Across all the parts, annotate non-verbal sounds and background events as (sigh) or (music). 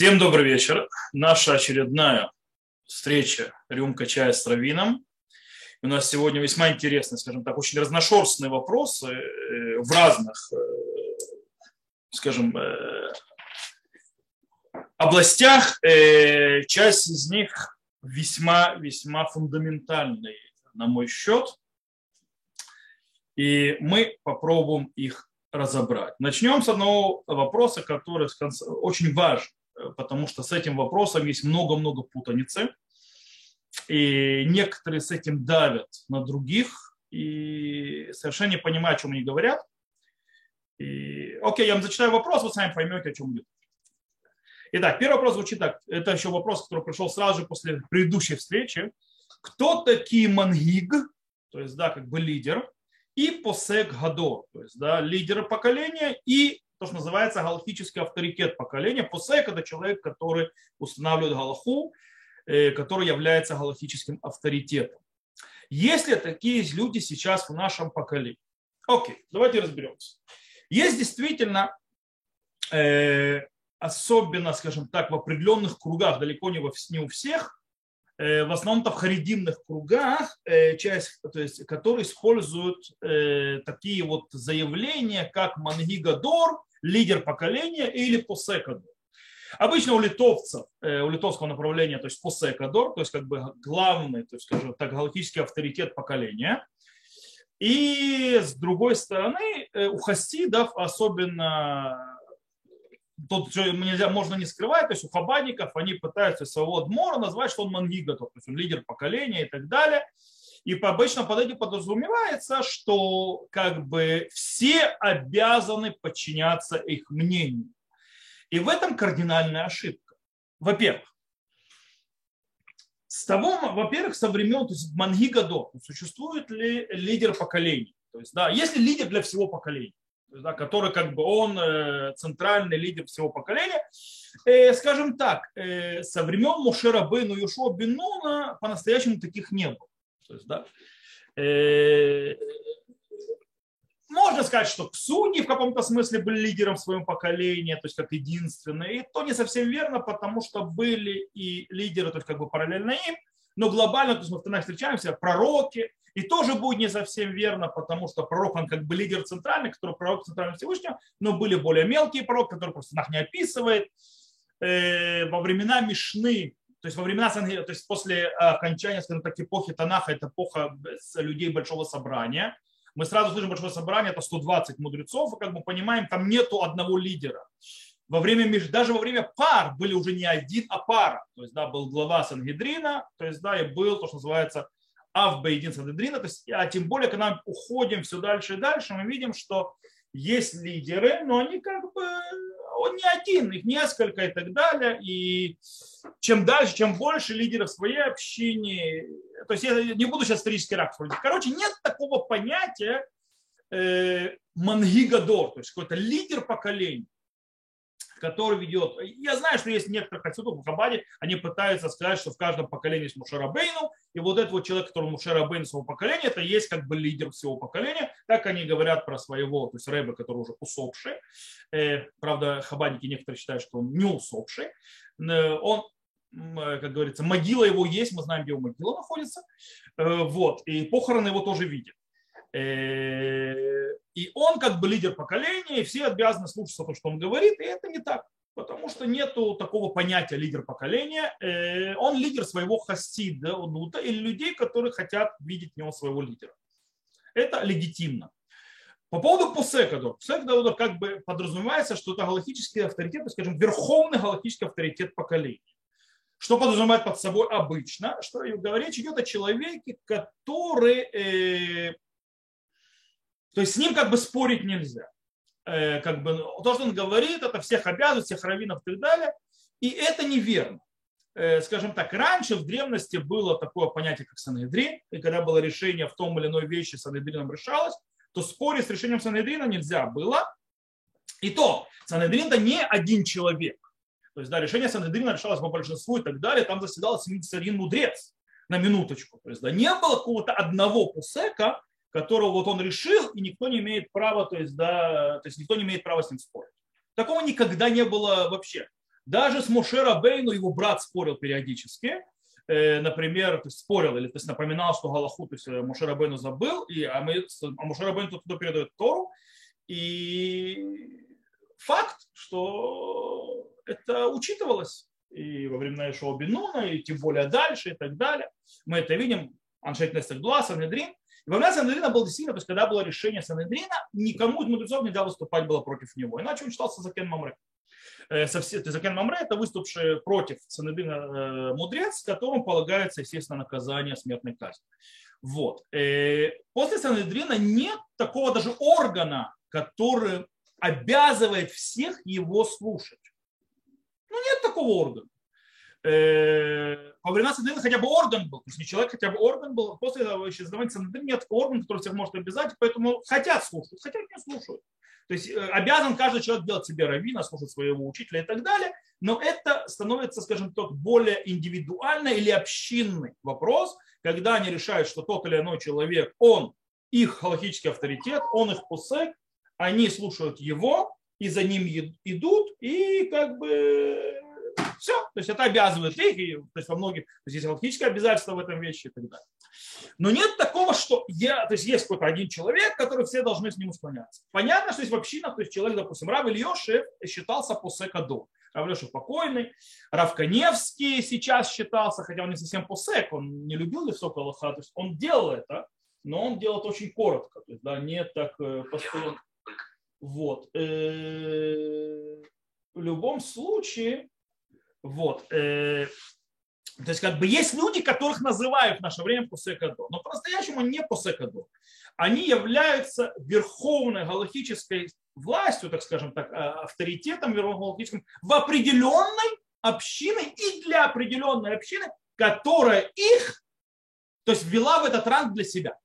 Всем добрый вечер. Наша очередная встреча «Рюмка чая с Равином». У нас сегодня весьма интересные, скажем так, очень разношерстные вопросы э, в разных, э, скажем, э, областях. Часть из них весьма-весьма фундаментальные, на мой счет. И мы попробуем их разобрать. Начнем с одного вопроса, который очень важен потому что с этим вопросом есть много-много путаницы. И некоторые с этим давят на других и совершенно не понимают, о чем они говорят. И, окей, я вам зачитаю вопрос, вы сами поймете, о чем идет. Итак, первый вопрос звучит так. Это еще вопрос, который пришел сразу же после предыдущей встречи. Кто такие мангиг, то есть, да, как бы лидер, и посек гадор, то есть, да, лидер поколения и то, что называется галактический авторитет поколения. Посек – это человек, который устанавливает галаху, э, который является галактическим авторитетом. Есть ли такие люди сейчас в нашем поколении? Окей, давайте разберемся. Есть действительно, э, особенно, скажем так, в определенных кругах, далеко не, во, не у всех, э, в основном-то в харидимных кругах, часть, то есть, которые используют такие вот заявления, как Мангигадор, лидер поколения или посекадор. Обычно у литовцев, э, у литовского направления, то есть посекадор, то есть как бы главный, то есть скажем так, галактический авторитет поколения. И с другой стороны, э, у хасидов особенно тут нельзя, можно не скрывать, то есть у хабадников они пытаются своего адмора назвать, что он мангигатор, то есть он лидер поколения и так далее. И обычно под этим подразумевается, что как бы все обязаны подчиняться их мнению. И в этом кардинальная ошибка. Во-первых, с того, во-первых, со времен, то есть Мангига до, существует ли лидер поколений? То есть, да, есть ли лидер для всего поколения? Да, который как бы он э, центральный лидер всего поколения. Э, скажем так, э, со времен Мушера Бену Юшо Бенуна по-настоящему таких не было. То есть, да, э, можно сказать, что судьи в каком-то смысле были лидером в своем поколении, то есть как единственные. И то не совсем верно, потому что были и лидеры, то есть как бы параллельно им, но глобально, то есть мы в встречаемся, пророки, и тоже будет не совсем верно, потому что пророк, он как бы лидер центральный, который пророк центрального Всевышнего, но были более мелкие пророки, которые просто нах не описывает. Э, во времена Мишны то есть во времена то есть после э, окончания, скажем так, эпохи Танаха, это эпоха людей большого собрания, мы сразу слышим большое собрание, это 120 мудрецов, и как мы понимаем, там нету одного лидера. Во время, даже во время пар были уже не один, а пара. То есть, да, был глава Сангедрина, то есть, да, и был то, что называется Авбейдин Сангедрина. То есть, а тем более, когда мы уходим все дальше и дальше, мы видим, что есть лидеры, но они как бы он не один, их несколько и так далее. И чем дальше, чем больше лидеров своей общине, то есть я не буду сейчас исторический ракурс. Короче, нет такого понятия э, мангигадор, то есть какой-то лидер поколения который ведет. Я знаю, что есть некоторые хасидов в Хабаде, они пытаются сказать, что в каждом поколении есть Мушарабейну, и вот этот вот человек, который Мушарабейн своего поколения, это есть как бы лидер всего поколения. Так они говорят про своего, то есть Рэба, который уже усопший. Э, правда, хабадники некоторые считают, что он не усопший. Э, он как говорится, могила его есть, мы знаем, где его могила находится. Э, вот, и похороны его тоже видят. И он как бы лидер поколения, и все обязаны слушаться то, что он говорит, и это не так. Потому что нету такого понятия лидер поколения. Э, он лидер своего хасида, или людей, которые хотят видеть в него своего лидера. Это легитимно. По поводу Пусекадор. Пусекадор как бы подразумевается, что это галактический авторитет, скажем, верховный галактический авторитет поколения. Что подразумевает под собой обычно? Что говорить идет о человеке, который э, то есть с ним как бы спорить нельзя. Э, как бы, то, что он говорит, это всех обязывает, всех раввинов и так далее. И это неверно. Э, скажем так, раньше в древности было такое понятие, как Санедрин, и когда было решение в том или иной вещи Санедрином решалось, то спорить с решением Санедрина нельзя было. И то, Санедрин это не один человек. То есть, да, решение Санедрина решалось по большинству и так далее, там заседал 71 мудрец на минуточку. То есть, да, не было какого-то одного пусека, которого вот он решил, и никто не имеет права, то есть, да, то есть никто не имеет права с ним спорить. Такого никогда не было вообще. Даже с Мошера Бейну его брат спорил периодически, э, например, спорил или то есть напоминал, что Галаху, то есть э, Мошера Бейну забыл, и, а, мы, а Мошера Бейну туда передает Тору, и факт, что это учитывалось и во времена Ишуа Бенуна, и тем более дальше, и так далее. Мы это видим, Аншейт Нестагдуа, Санедрин. И во времена Санедрина был действительно, то есть когда было решение Санедрина, никому из мудрецов нельзя выступать было против него. Иначе он считался Закен Мамре. Э, Закен Мамре – это выступивший против Санедрина э, мудрец, которому полагается, естественно, наказание смертной казни. Вот. Э, после Санедрина нет такого даже органа, который обязывает всех его слушать. Ну, нет такого органа. Э, во времена Санедрина хотя бы орган был, то есть не человек, хотя бы орган был. После исчезновения Санедрина нет органа, который всех может обязать, поэтому хотят слушать, хотят не слушают. То есть э, обязан каждый человек делать себе раввина, слушать своего учителя и так далее, но это становится, скажем так, более индивидуальный или общинный вопрос, когда они решают, что тот или иной человек, он их халахический авторитет, он их пусек, они слушают его, и за ним идут, и как бы все. То есть это обязывает их, и, то есть во многих, то есть есть логическое обязательство в этом вещи и так далее. Но нет такого, что я, то есть есть какой-то один человек, который все должны с ним склоняться. Понятно, что есть в общинах, то есть человек, допустим, Рав Ильешев считался посекадо. Рав Ильешев покойный, Рав Коневский сейчас считался, хотя он не совсем посек, он не любил высокого лоха, то есть он делал это, но он делал это очень коротко, то есть, да, не так э, постоянно. Вот. Э, в любом случае, вот. Э, то есть как бы есть люди, которых называют в наше время посекадо, но по-настоящему не посекадо. Они являются верховной галактической властью, так скажем так, а, авторитетом верховным в определенной общине и для определенной общины, которая их, то есть ввела в этот ранг для себя.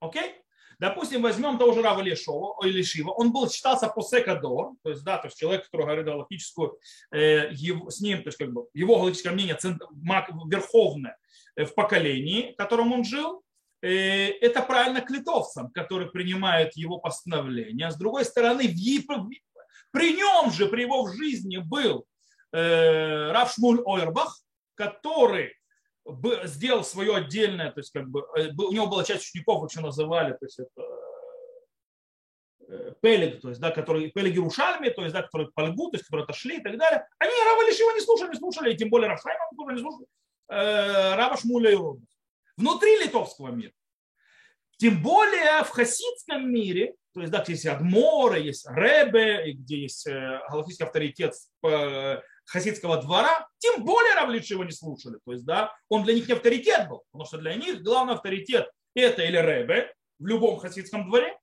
Окей? Допустим, возьмем того же Рава Лешова, или Шива, он был, считался посекадор, то есть, да, то есть человек, который говорит галактическую, э, с ним, то есть как бы его галактическое мнение цент, верховное э, в поколении, в котором он жил, э, это правильно к литовцам, которые принимают его постановление. С другой стороны, в, при нем же, при его в жизни был э, Рав Шмуль Ойрбах, который сделал свое отдельное, то есть как бы э, у него была часть учеников, еще называли, то есть это э, Пелег, то есть, да, которые Пелеги Рушальми, то есть, да, которые Пальгу, то есть, которые отошли и так далее, они Рава его не слушали, не слушали, и тем более Рафхайма тоже не слушали, э, Рава Шмуля и Родов. Внутри литовского мира. Тем более в хасидском мире, то есть, да, где есть Адморы, есть Ребе, где есть галактический авторитет хасидского двора, тем более Равличи его не слушали. То есть, да, он для них не авторитет был, потому что для них главный авторитет это или Ребе в любом хасидском дворе,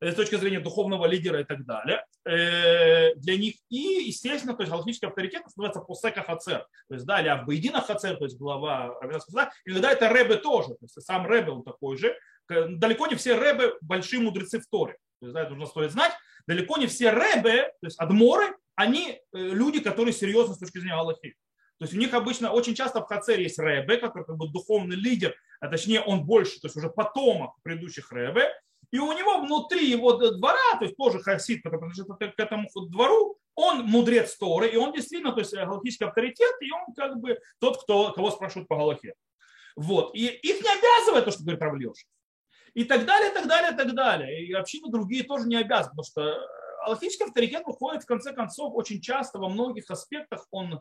э, с точки зрения духовного лидера и так далее, э, для них и, естественно, то есть галактический авторитет называется Посека Хацер, то есть, да, или Абайдина Хацер, то есть глава Равенского суда, иногда это Ребе тоже, то есть сам Ребе он такой же, далеко не все Ребе большие мудрецы в Торе, то есть, да, это нужно стоит знать, далеко не все Ребе, то есть Адморы, они э, люди, которые серьезны с точки зрения Аллахи. То есть у них обычно очень часто в Хацере есть Ребе, который как бы духовный лидер, а точнее он больше, то есть уже потомок предыдущих Ребе, и у него внутри его двора, то есть тоже хасид, который принадлежит к этому двору, он мудрец Торы, и он действительно, то есть галактический авторитет, и он как бы тот, кто, кого спрашивают по Галахе. Вот. И их не обязывает то, что говорит Равлеша. И так далее, и так далее, и так далее. И общины другие тоже не обязаны, потому что аллахический авторитет выходит в конце концов очень часто во многих аспектах он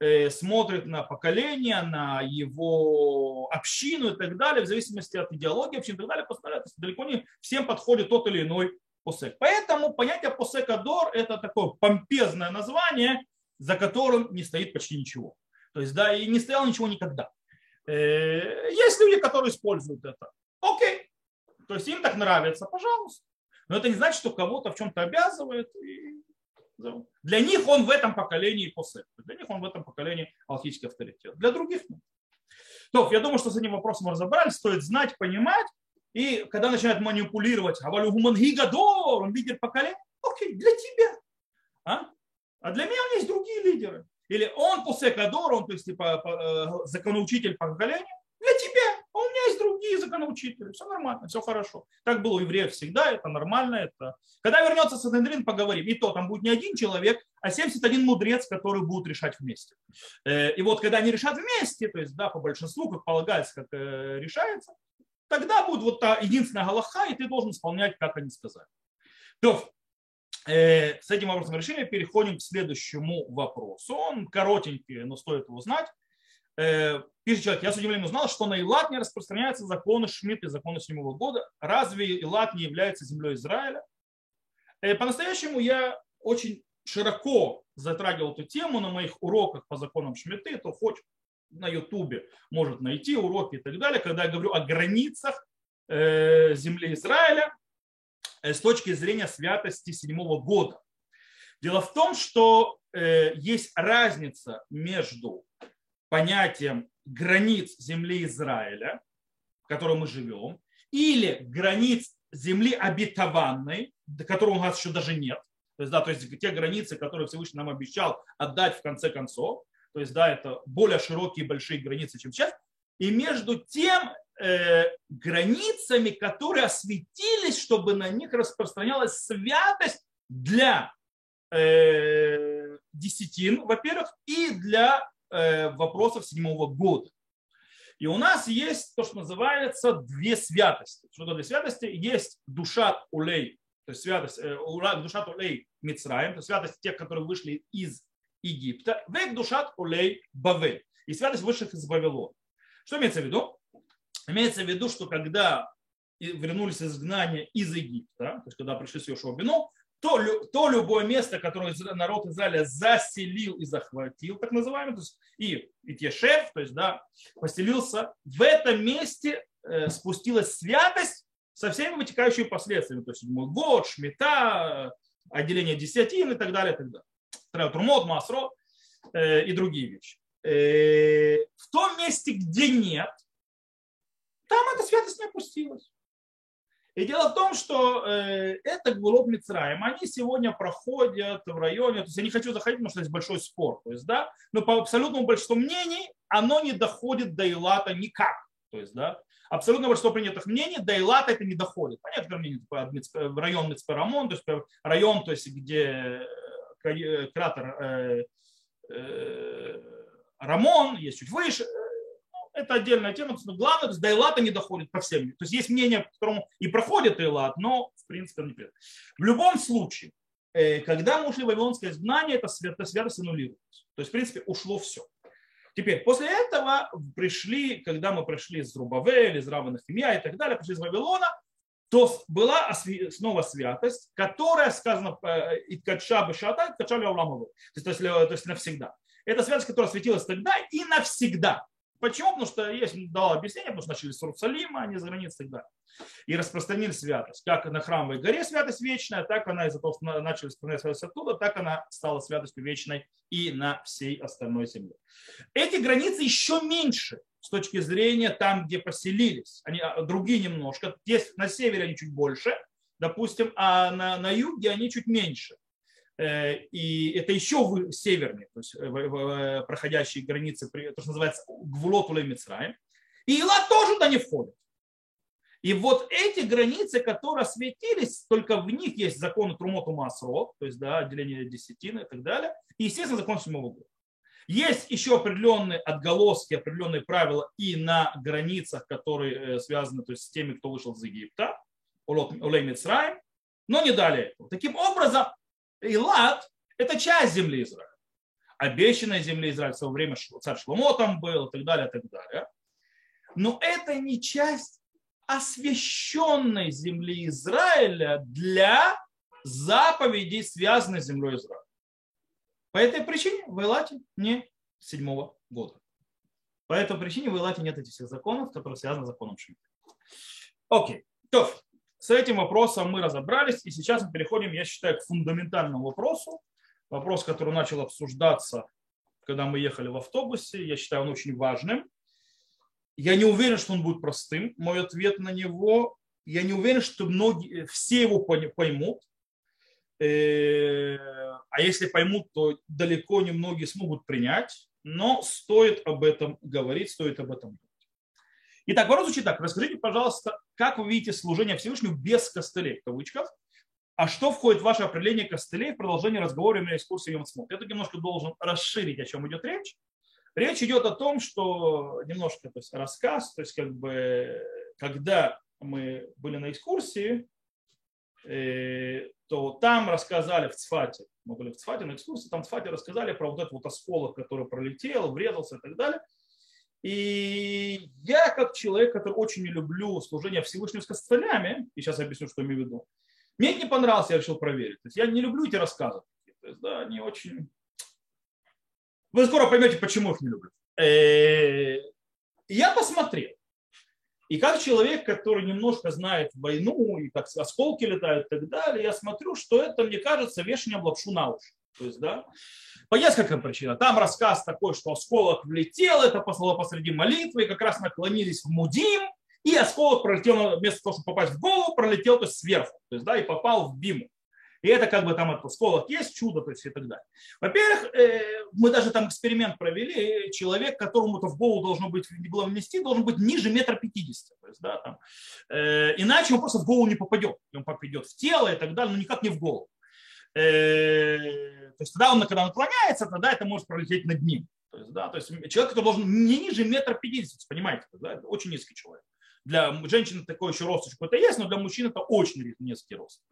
э, смотрит на поколение, на его общину и так далее, в зависимости от идеологии общины и так далее, постановляет, далеко не всем подходит тот или иной посек. Поэтому понятие посекадор – это такое помпезное название, за которым не стоит почти ничего. То есть, да, и не стоял ничего никогда. Э, есть люди, которые используют это. Окей. То есть им так нравится, пожалуйста. Но это не значит, что кого-то в чем-то обязывает. И... Для них он в этом поколении посыл. Для них он в этом поколении алхический авторитет. Для других нет. То, я думаю, что с этим вопросом разобрались. Стоит знать, понимать. И когда начинают манипулировать, Гумангигадор, он лидер поколения, окей, для тебя. А? а для меня меня есть другие лидеры. Или он после Кадор, он то есть типа э, законоучитель поколения, для тебя. А у меня есть другие законоучители, все нормально, все хорошо. Так было у евреев всегда, это нормально. Это... Когда вернется Санедрин, поговорим. И то там будет не один человек, а 71 мудрец, который будут решать вместе. Э, и вот когда они решат вместе, то есть да, по большинству, как полагается, как э, решается, тогда будет вот та единственная галаха, и ты должен исполнять, как они сказали. То, э, с этим вопросом решения переходим к следующему вопросу. Он коротенький, но стоит его знать. Э, пишет человек, я с удивлением узнал, что на Илат не распространяются законы Шмидта и законы седьмого года. Разве Илат не является землей Израиля? Э, по-настоящему я очень широко затрагивал эту тему на моих уроках по законам Шмидты, то хоть на Ютубе может найти уроки и так далее, когда я говорю о границах э, земли Израиля с точки зрения святости седьмого года. Дело в том, что есть разница между понятием границ земли Израиля, в которой мы живем, или границ земли обетованной, до которой у нас еще даже нет. То есть, да, то есть те границы, которые Всевышний нам обещал отдать в конце концов. То есть, да, это более широкие большие границы, чем сейчас. И между тем э, границами, которые осветились, чтобы на них распространялась святость для э, десятин, во-первых, и для вопросов седьмого года. И у нас есть то, что называется две святости. Что то две святости? Есть душа улей, то есть святость, э, душа улей Мицраем, то есть святость тех, которые вышли из Египта, век душат улей Бавель, и святость высших из Вавилона. Что имеется в виду? Имеется в виду, что когда вернулись из изгнания из Египта, то есть когда пришли с Йошуа Бину, то, то любое место, которое народ Израиля заселил и захватил, так называемый, то есть и Итешев, то есть да, поселился, в этом месте э, спустилась святость со всеми вытекающими последствиями, то есть седьмой год, шмета, отделение десятин и так далее, и так далее. Трумот, Масро э, и другие вещи. Э, в том месте, где нет, там эта святость не опустилась. И дело в том, что э, это Гвулот Мицраем, они сегодня проходят в районе, то есть я не хочу заходить, потому что есть большой спор, то есть, да, но по абсолютному большинству мнений оно не доходит до Илата никак. То есть, да, абсолютно большинство принятых мнений до Илата это не доходит. Понятно, мнение, типа, в район Мицпарамон, то есть район, то есть, где э, кратер э, э, Рамон, есть чуть выше, это отдельная тема. Но главное, то есть до Элата не доходит по всем. То есть есть мнение, по которому и проходит Элат, но в принципе он не приходит. В любом случае, э, когда мы ушли в Вавилонское изгнание, это свято, святость аннулировалась. То есть, в принципе, ушло все. Теперь, после этого пришли, когда мы пришли из Рубавель, из Равана Химия и так далее, пришли из Вавилона, то была снова святость, которая сказана э, «Иткача бешата, иткача То есть, то есть навсегда. Это святость, которая светилась тогда и навсегда. Почему? Потому что я дал объяснение, потому что начали с Иерусалима, а не с границ и так далее. И распространили святость. Как на храмовой горе святость вечная, так она из-за того, что начали распространять святость оттуда, так она стала святостью вечной и на всей остальной земле. Эти границы еще меньше с точки зрения там, где поселились. Они а, другие немножко. Здесь на севере они чуть больше, допустим, а на, на юге они чуть меньше. Э, и это еще севернее, то есть э, проходящие границы, то, что называется Гвулот Мицраем. И Илат тоже туда не входит. И вот эти границы, которые осветились, только в них есть закон Трумоту Масро, то есть да, отделение десятины и так далее, и, естественно, закон седьмого года. Есть еще определенные отголоски, определенные правила и на границах, которые э, связаны то есть, с теми, кто вышел из Египта, Улей Мицраем, но не далее. Таким образом, Илат – это часть земли Израиля. Обещанная земля Израиля в свое время царь Шломо там был и так далее, и так далее. Но это не часть освященной земли Израиля для заповедей, связанных с землей Израиля. По этой причине в Илате не седьмого года. По этой причине в Илате нет этих всех законов, которые связаны с законом Шмидта. Окей. То, с этим вопросом мы разобрались, и сейчас мы переходим, я считаю, к фундаментальному вопросу. Вопрос, который начал обсуждаться, когда мы ехали в автобусе. Я считаю, он очень важным. Я не уверен, что он будет простым. Мой ответ на него, я не уверен, что многие, все его поймут. Э, а если поймут, то далеко не многие смогут принять. Но стоит об этом говорить, стоит об этом. Итак, вопрос звучит так. Расскажите, пожалуйста, как вы видите служение Всевышнему без костылей, в кавычках, а что входит в ваше определение костылей в продолжении разговора именно экскурсии Йомцмут? Я тут немножко должен расширить, о чем идет речь. Речь идет о том, что немножко то есть, рассказ, то есть как бы когда мы были на экскурсии, э, то там рассказали в Цфате, мы были в Цфате на экскурсии, там в Цфате рассказали про вот этот вот осколок, который пролетел, врезался и так далее. И я, как человек, который очень не люблю служение Всевышнего с костылями, и сейчас объясню, что имею в виду, мне не понравилось, я решил проверить. То есть я не люблю эти рассказы. То есть, да, они очень... Вы скоро поймете, почему их не люблю. Э, я посмотрел. И как человек, который немножко знает войну, и как осколки летают и так далее, я смотрю, что это, мне кажется, вешание лапшу на уши. То есть, да, по нескольким причинам. Там рассказ такой, что осколок влетел, это послало посреди молитвы, и как раз наклонились в Мудим, и осколок пролетел, вместо того, чтобы попасть в голову, пролетел то есть сверху, то есть, да, и попал в Биму. И это как бы там этот осколок есть, чудо, то есть и так далее. Во-первых, э, мы даже там эксперимент провели, человек, которому-то в голову должно быть, не было внести, должен быть ниже метра пятидесяти. То есть, да, там, э, иначе он просто в голову не попадет. Он попадет в тело и так далее, но никак не в голову. Э, то есть тогда он, когда наклоняется, тогда это может пролететь над ним. То есть, да, то есть человек, который должен не ниже метра пятидесяти, понимаете, да, это очень низкий человек. Для женщины такой еще рост какой-то есть, но для мужчин это очень низкий рост.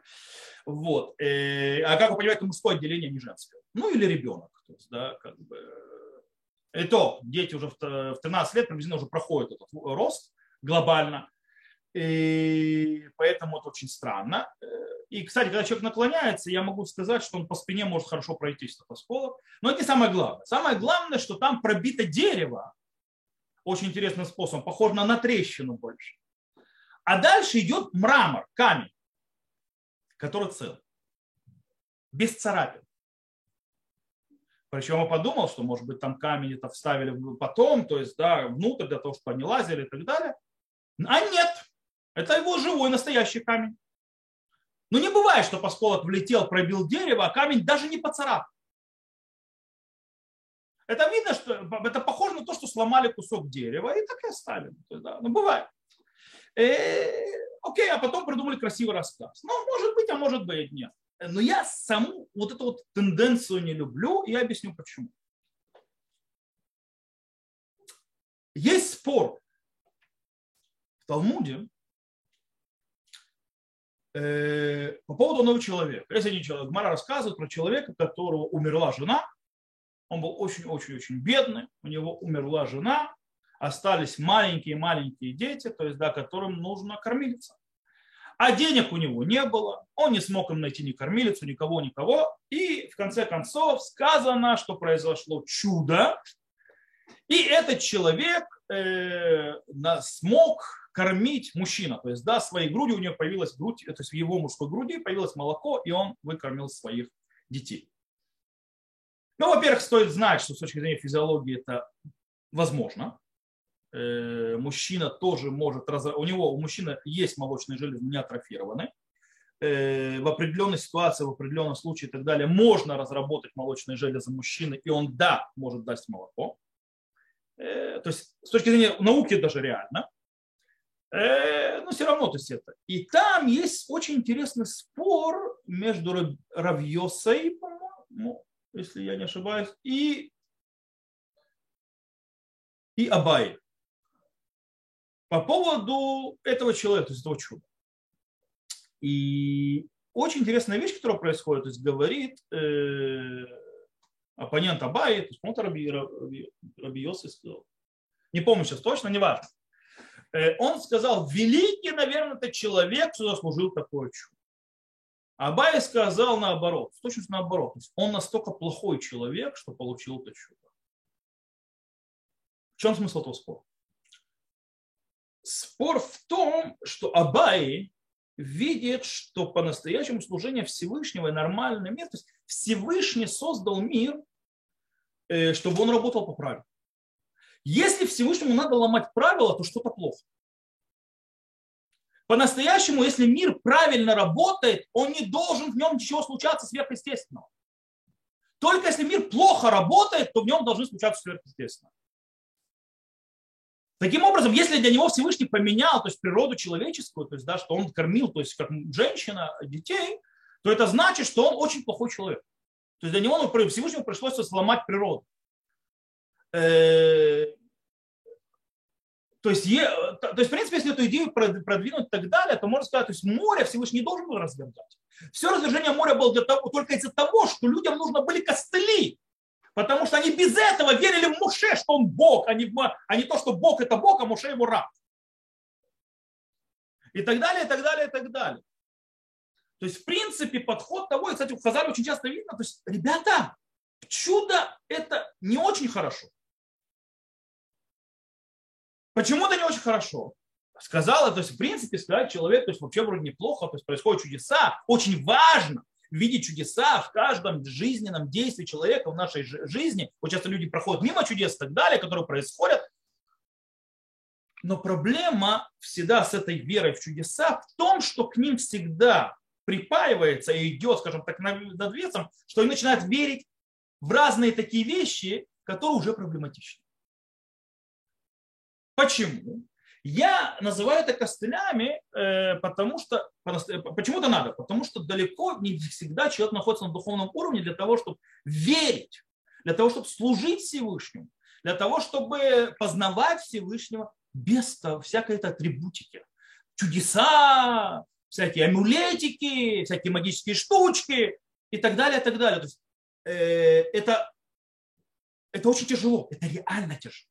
Вот. Э, а как вы понимаете, мужское отделение, не женское. Ну или ребенок. То есть, да, как бы. И то дети уже в 13 лет приблизительно уже проходят этот рост глобально. И поэтому это очень странно. И, кстати, когда человек наклоняется, я могу сказать, что он по спине может хорошо пройти этот осколок. Но это не самое главное. Самое главное, что там пробито дерево. Очень интересным способом. Похоже на натрещину больше. А дальше идет мрамор, камень, который цел. Без царапин. Причем я подумал, что, может быть, там камень это вставили потом, то есть, да, внутрь для того, чтобы они лазили и так далее. А нет, это его живой настоящий камень. Но не бывает, что осколок влетел, пробил дерево, а камень даже не поцарапал. Это видно, что это похоже на то, что сломали кусок дерева и так и оставили. Да, ну, бывает. Э, окей, а потом придумали красивый рассказ. Ну, может быть, а может быть нет. Но я саму вот эту вот тенденцию не люблю, и я объясню почему. Есть спор в Талмуде э, по поводу одного человека. Если один человек, Мара рассказывает про человека, которого умерла жена, он был очень-очень-очень бедный, у него умерла жена, остались маленькие-маленькие дети, то есть, да, которым нужно кормиться. А денег у него не было, он не смог им найти ни кормилицу, никого, никого. И в конце концов сказано, что произошло чудо, и этот человек э, смог кормить мужчина. То есть, да, своей грудью у него появилась грудь, то есть в его мужской груди появилось молоко, и он выкормил своих детей. Ну, во-первых, стоит знать, что с точки зрения физиологии это возможно. Э, мужчина тоже может, у него, у мужчины есть молочные железы, не атрофированы. Э, в определенной ситуации, в определенном случае и так далее можно разработать молочные железы мужчины, и он, да, может дать молоко. Э, то есть с точки зрения науки даже реально. Но все равно, то есть это. И там есть очень интересный спор между Равьосой, по-моему, если я не ошибаюсь, и, и Абай. По поводу этого человека, то есть этого чуда. И очень интересная вещь, которая происходит, то есть говорит э, оппонент Абай, то есть, по-моему, Раби, Раби, Раби сказал. Не помню сейчас точно, не важно. Э, он сказал, великий, наверное, это человек, кто заслужил такое чудо. Абай сказал наоборот, в точности наоборот. Он настолько плохой человек, что получил это чудо. В чем смысл этого спора? Спор в том, что Абай видит, что по-настоящему служение Всевышнего и нормальный мир, то есть Всевышний создал мир, э, чтобы он работал по правилам. Если Всевышнему надо ломать правила, то что-то плохо. По-настоящему, если мир правильно работает, он не должен в нем ничего случаться сверхъестественного. Только если мир плохо работает, то в нем должны случаться сверхъестественное. Таким образом, если для него Всевышний поменял то есть, природу человеческую, то есть, да, что он кормил, то есть, как женщина, детей, то это значит, что он очень плохой человек. То есть для него ну, Всевышнему пришлось сломать природу. Э, то есть, то есть, в принципе, если эту идею продвинуть и так далее, то можно сказать, то есть море Всевышний не должен был развергать. Все развержение моря было для того, только из-за того, что людям нужно были костыли. Потому что они без этого верили в Муше, что он Бог, а не, а не то, что Бог это Бог, а Муше ему раб. И так далее, и так далее, и так далее. То есть, в принципе, подход того, и, кстати, у Хазаля очень часто видно, то есть, ребята, чудо это не очень хорошо. Почему это не очень хорошо? Сказала, то есть, в принципе, сказать человек, то есть, вообще вроде неплохо, то есть, происходят чудеса. Очень важно видеть чудеса в каждом жизненном действии человека в нашей жизни. Вот часто люди проходят мимо чудес и так далее, которые происходят. Но проблема всегда с этой верой в чудеса в том, что к ним всегда припаивается и идет, скажем так, над весом, что они начинают верить в разные такие вещи, которые уже проблематичны. Почему? Я называю это костылями, э, потому что, почему это надо? Потому что далеко не всегда человек находится на духовном уровне для того, чтобы верить, для того, чтобы служить Всевышнему, для того, чтобы познавать Всевышнего без всякой этой атрибутики. Чудеса, всякие амулетики, всякие магические штучки и так далее, и так далее. То есть, э, это, это очень тяжело, это реально тяжело.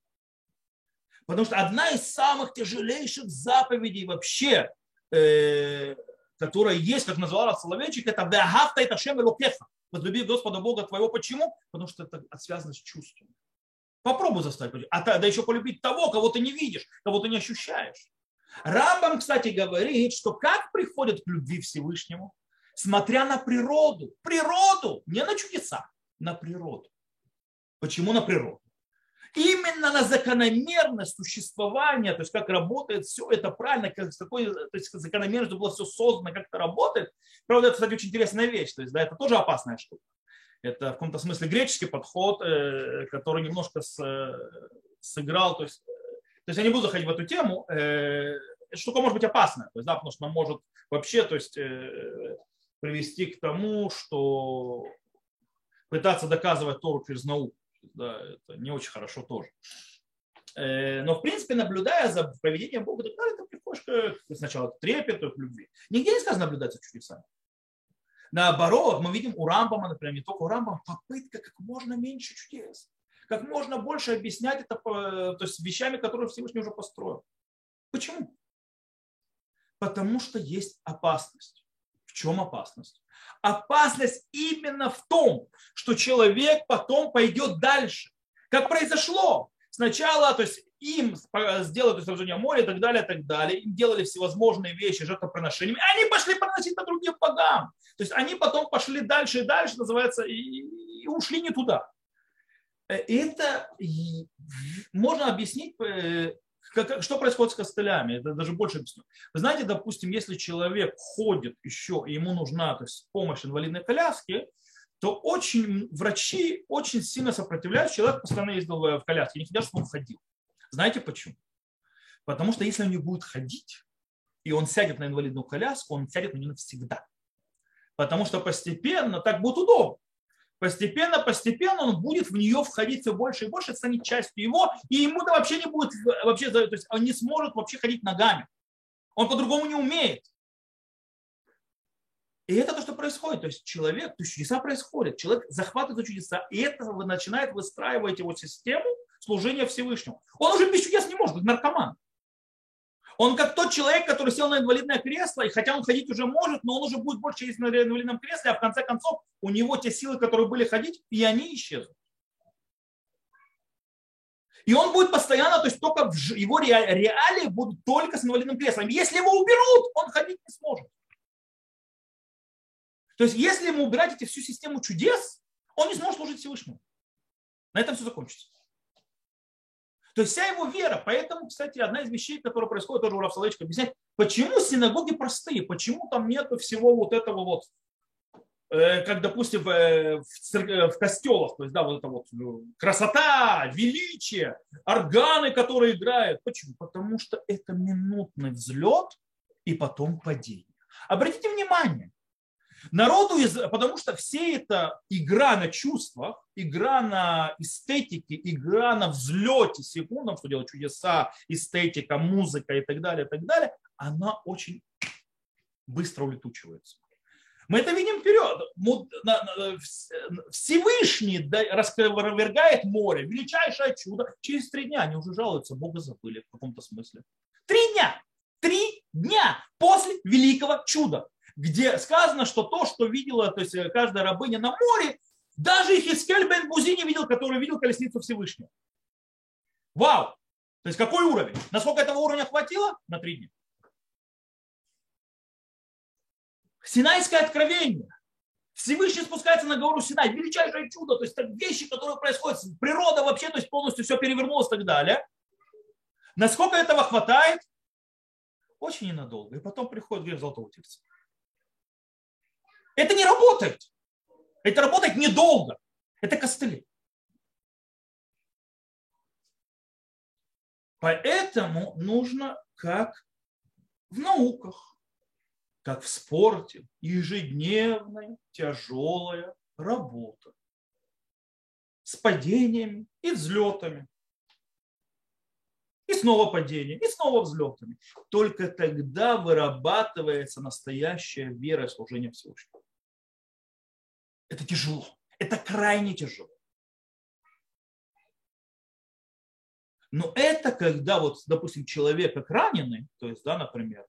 Потому что одна из самых тяжелейших заповедей вообще, э, которая есть, как назвала Соловейчик, это «Веахавта это шем элокеха». Возлюби Господа Бога твоего. Почему? Потому что это связано с чувством. Попробуй заставить. А да еще полюбить того, кого ты не видишь, кого ты не ощущаешь. Рамбам, кстати, говорит, что как приходят к любви Всевышнему, смотря на природу. Природу, не на чудеса, на природу. Почему на природу? Именно на закономерность существования, то есть как работает все это правильно, как, какой, то есть закономерность было все создано, как это работает. Правда, это, кстати, очень интересная вещь. То есть, да, это тоже опасная штука. Это в каком-то смысле греческий подход, э, который немножко с, э, сыграл, то есть то есть я не буду заходить в эту тему. Э, штука может быть опасная, то есть, да, потому что она может вообще то есть, э, привести к тому, что пытаться доказывать Тору через науку. Да, это не очень хорошо тоже. Э, но, в принципе, наблюдая за поведением Бога, ты приходишь к сначала к трепету, к любви. Нигде не сказано наблюдать за чудесами. Наоборот, мы видим у Рамбама, например, не только у Рамбама, попытка как можно меньше чудес как можно больше объяснять это то есть вещами, которые Всевышний уже построил. Почему? Потому что есть опасность. В чем опасность? Опасность именно в том, что человек потом пойдет дальше. Как произошло. Сначала, то есть им сделали сражение моря и так далее, и так далее. Им делали всевозможные вещи жертвоприношениями. Они пошли приносить на других богам. То есть они потом пошли дальше и дальше, называется, и, и ушли не туда. Э, это можно объяснить, э, что происходит с костылями. Это даже больше объясню. Вы знаете, допустим, если человек ходит еще, и ему нужна то есть, помощь инвалидной коляски, то очень врачи очень сильно сопротивляются. Человек постоянно ездил в коляске, не хотят, чтобы он ходил. Знаете почему? Потому что если он не будет ходить, и он сядет на инвалидную коляску, он сядет на нее навсегда. Потому что постепенно так будет удобно постепенно, постепенно он будет в нее входить все больше и больше, станет частью его, и ему да вообще не будет, вообще, то есть он не сможет вообще ходить ногами. Он по-другому не умеет. И это то, что происходит. То есть человек, то есть чудеса происходят. Человек захватывает чудеса, и это начинает выстраивать его систему служения Всевышнему. Он уже без чудес не может, быть наркоман. Он как тот человек, который сел на инвалидное кресло, и хотя он ходить уже может, но он уже будет больше ездить на инвалидном кресле, а в конце концов у него те силы, которые были ходить, и они исчезнут. И он будет постоянно, то есть только в его реалии будут только с инвалидным креслом. Если его уберут, он ходить не сможет. То есть если ему убирать эти всю систему чудес, он не сможет служить Всевышнему. На этом все закончится. То есть вся его вера. Поэтому, кстати, одна из вещей, которая происходит, тоже у Равсалычка объясняет, почему синагоги простые, почему там нету всего вот этого вот. э, как, допустим, в, в костелах, то есть, да, вот это вот ну, красота, величие, органы, которые играют. Почему? Потому что это минутный взлет и потом падение. Обратите внимание, Народу, из, потому что все это игра на чувствах, игра на эстетике, игра на взлете секундам, что делать чудеса, эстетика, музыка и так далее, и так далее, она очень быстро улетучивается. Мы это видим вперед. Всевышний распровергает море, величайшее чудо. Через три дня они уже жалуются, Бога забыли в каком-то смысле. Три дня! Три дня после великого чуда где сказано, что то, что видела то есть э, каждая рабыня на море, даже Хискель бен Бузи не видел, который видел колесницу Всевышнего. Вау! То есть какой уровень? Насколько этого уровня хватило? На три дня. Синайское откровение. Всевышний спускается на гору Синай. Величайшее чудо. То есть так вещи, которые происходят. Природа вообще то есть полностью все перевернулась и так далее. Насколько этого хватает? Очень ненадолго. И потом приходит грех золотого тельца. Это не работает. Это работает недолго. Это костыли. Поэтому нужно, как в науках, как в спорте, ежедневная тяжелая работа с падениями и взлетами. И снова падение, и снова взлетами. Только тогда вырабатывается настоящая вера и служение Всевышнему. Это тяжело. Это крайне тяжело. Но это когда, вот, допустим, человек как раненый, то есть, да, например,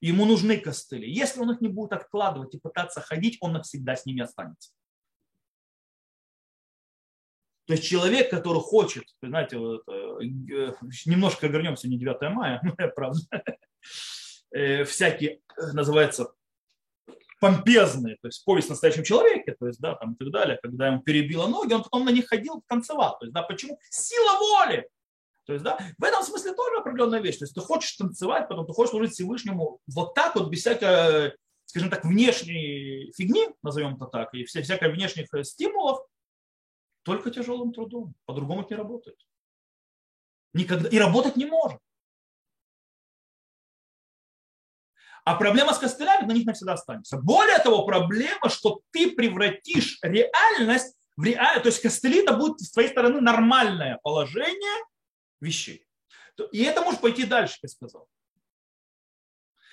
ему нужны костыли. Если он их не будет откладывать и пытаться ходить, он навсегда с ними останется. То есть человек, который хочет, знаете, вот, э, немножко вернемся, не 9 мая, (laughs) правда, э, всякие, э, называется, помпезные, то есть повесть о настоящем человеке, то есть, да, там и так далее, когда ему перебило ноги, он потом на них ходил, танцевал. То есть, да, почему? Сила воли. То есть, да, в этом смысле тоже определенная вещь. То есть, ты хочешь танцевать, потом ты хочешь служить Всевышнему вот так вот, без всякой, скажем так, внешней фигни, назовем это так, и всякой внешних стимулов, только тяжелым трудом. По-другому это не работает. Никогда. И работать не может. А проблема с костылями на них навсегда останется. Более того, проблема, что ты превратишь реальность в реальность. То есть костыли это будет с твоей стороны нормальное положение вещей. И это может пойти дальше, я сказал.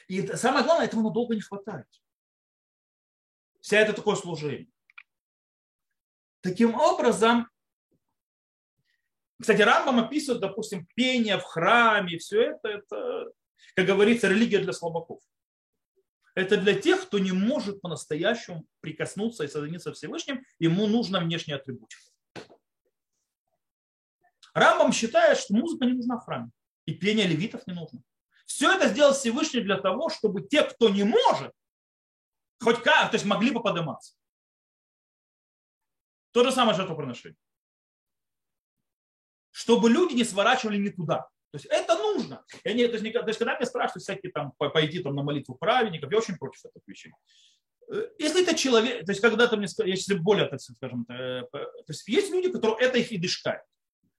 И самое главное, этого надолго не хватает. Вся это такое служение. Таким образом, кстати, Рамбам описывает, допустим, пение в храме, все это, это, как говорится, религия для слабаков. Это для тех, кто не может по-настоящему прикоснуться и соединиться Всевышним, ему нужна внешняя атрибутика. Рамбам считает, что музыка не нужна в храме, и пение левитов не нужно. Все это сделал Всевышний для того, чтобы те, кто не может, хоть как, то есть могли бы подниматься. То же самое жертвоприношение. Чтобы люди не сворачивали не туда. То есть это нужно. Я не, то, есть, то есть, когда меня спрашивают всякие там, пойти там, на молитву праведников, я очень против этих вещей. Э, если это человек, то есть когда-то мне если более, так скажем, э, то есть есть люди, которые это их и дышкает.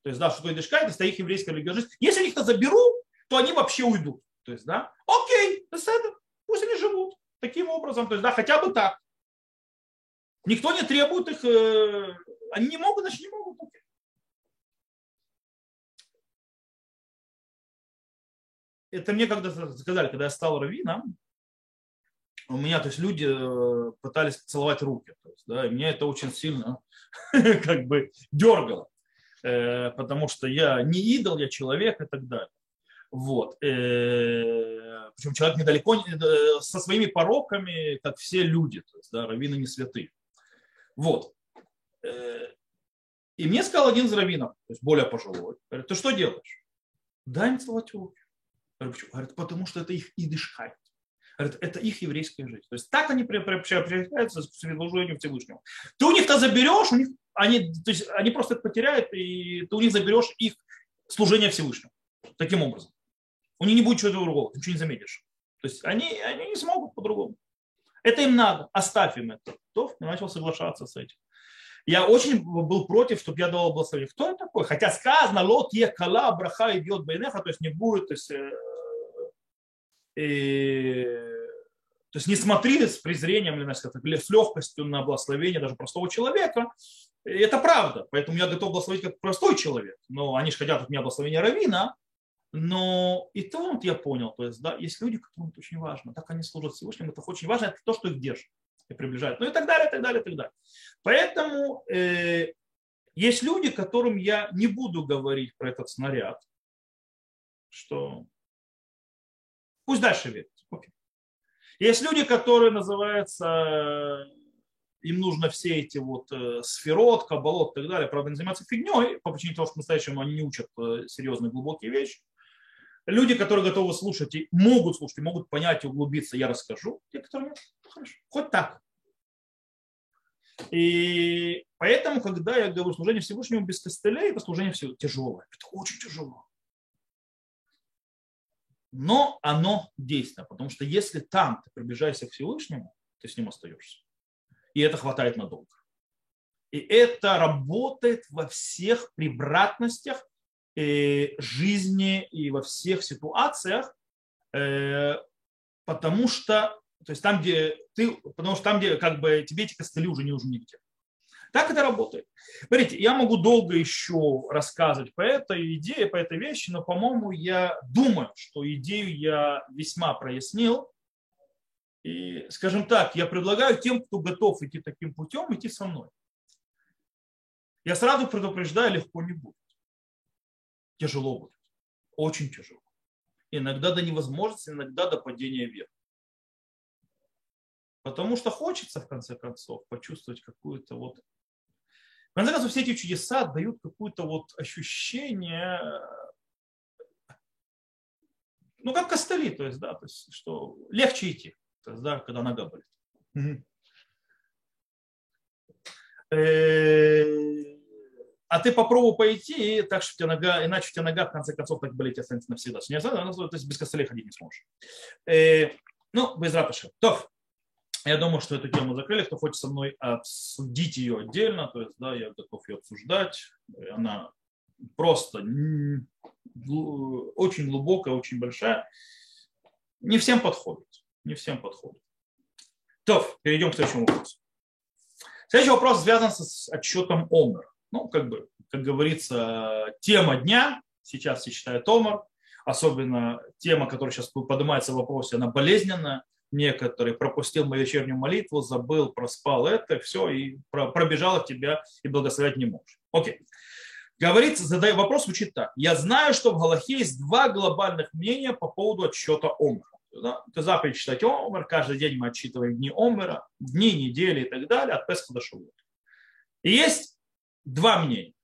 То есть, да, что дышкает, это их еврейская религия Если они их-то заберу, то они вообще уйдут. То есть, да, окей, пусть они живут таким образом, то есть, да, хотя бы так. Никто не требует их, э, они не могут, значит не могут. Это мне когда сказали, когда я стал раввином, у меня, то есть люди э, пытались целовать руки, то есть, да, и меня это очень сильно (laughs) как бы дергало, э, потому что я не идол, я человек и так далее. Вот. Э, Причем человек недалеко со своими пороками, как все люди, то есть, да, раввины не святые. Вот. И мне сказал один из раввинов, то есть более пожилой, говорит, ты что делаешь? Дай мне целовать руки. Почему? Говорит, потому что это их идышхайт. Говорит, это их еврейская жизнь. То есть так они приобщаются к служению Всевышнего. Ты у них-то заберешь, у них, они, то есть они просто это потеряют, и ты у них заберешь их служение Всевышнему. Таким образом. У них не будет чего-то другого, ты ничего не заметишь. То есть они, они не смогут по-другому. Это им надо, оставь им это. То я начал соглашаться с этим. Я очень был против, чтобы я давал благословение. Кто это такой? Хотя сказано, лот е кала браха идет байнеха, то есть не будет, то есть, э, то есть не смотри с презрением или с легкостью на благословение даже простого человека. И это правда. Поэтому я готов благословить как простой человек. Но они же хотят от меня благословения равина. Но и то вот я понял, то есть, да, есть люди, которым это очень важно, так они служат Всевышнему, это очень важно, это то, что их держит и приближает, ну и так далее, и так далее, и так далее. Поэтому э, есть люди, которым я не буду говорить про этот снаряд, что пусть дальше верят. Окей. Есть люди, которые называются, им нужно все эти вот э, сферот, кабалот и так далее, правда, они занимаются фигней, по причине того, что по-настоящему они не учат э, серьезные глубокие вещи. Люди, которые готовы слушать и могут слушать, и могут понять и углубиться, я расскажу. Те, которые нет, хорошо. Хоть так. И поэтому, когда я говорю служение Всевышнему без костылей, это служение все тяжелое. Это очень тяжело. Но оно действенно, потому что если там ты приближаешься к Всевышнему, ты с ним остаешься. И это хватает надолго. И это работает во всех превратностях Э, жизни и во всех ситуациях, э, потому что, то есть там, где ты, потому что там, где как бы тебе эти костыли уже не нужны нигде. Так это работает. Смотрите, я могу долго еще рассказывать по этой идее, по этой вещи, но, по-моему, я думаю, что идею я весьма прояснил. И, скажем так, я предлагаю тем, кто готов идти таким путем, идти со мной. Я сразу предупреждаю, легко не будет тяжело будет. Очень тяжело. Иногда до невозможности, иногда до падения вверх. Потому что хочется, в конце концов, почувствовать какую-то вот... Конце концов, все эти чудеса дают какое-то вот ощущение, ну, как костыли, то есть, да, то есть, что легче идти, то есть, да, когда нога болит а ты попробуй пойти, и так что у тебя нога, иначе у тебя нога в конце концов так болеть останется навсегда. То есть без костылей ходить не сможешь. Э, ну, без ратыши. То, я думаю, что эту тему закрыли. Кто хочет со мной обсудить ее отдельно, то есть, да, я готов ее обсуждать. Она просто очень глубокая, очень большая. Не всем подходит. Не всем подходит. То, перейдем к следующему вопросу. Следующий вопрос связан с отчетом Омер ну, как бы, как говорится, тема дня, сейчас все читают Омар, особенно тема, которая сейчас поднимается в вопросе, она болезненная, некоторые пропустил мою вечернюю молитву, забыл, проспал это, все, и пробежал от тебя, и благословлять не можешь. Окей. Говорится, задаю вопрос, звучит так. Я знаю, что в Галахе есть два глобальных мнения по поводу отсчета Омара. Да? Это заповедь читать Омар, каждый день мы отсчитываем дни Омара, дни, недели и так далее, от Песха до Шавута. И есть два мнения.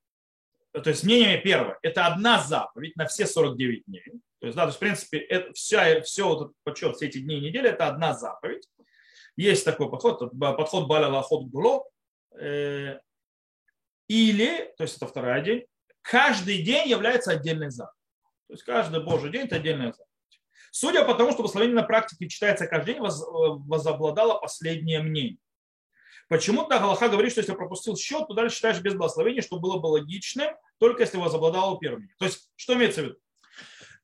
То есть мнение первое, это одна заповедь на все 49 дней. То есть, да, то есть, в принципе, это, вся, все вот этот подсчет, все эти дни недели, это одна заповедь. Есть такой подход, подход Баля Лахот Гуло. Э, или, то есть это второй день, каждый день является отдельной заповедью. То есть каждый Божий день это отдельная заповедь. Судя по тому, что благословение на практике читается каждый день, возобладало последнее мнение. Почему-то Галаха говорит, что если пропустил счет, то дальше считаешь без благословения, что было бы логичным, только если возобладал первым. То есть, что имеется в виду?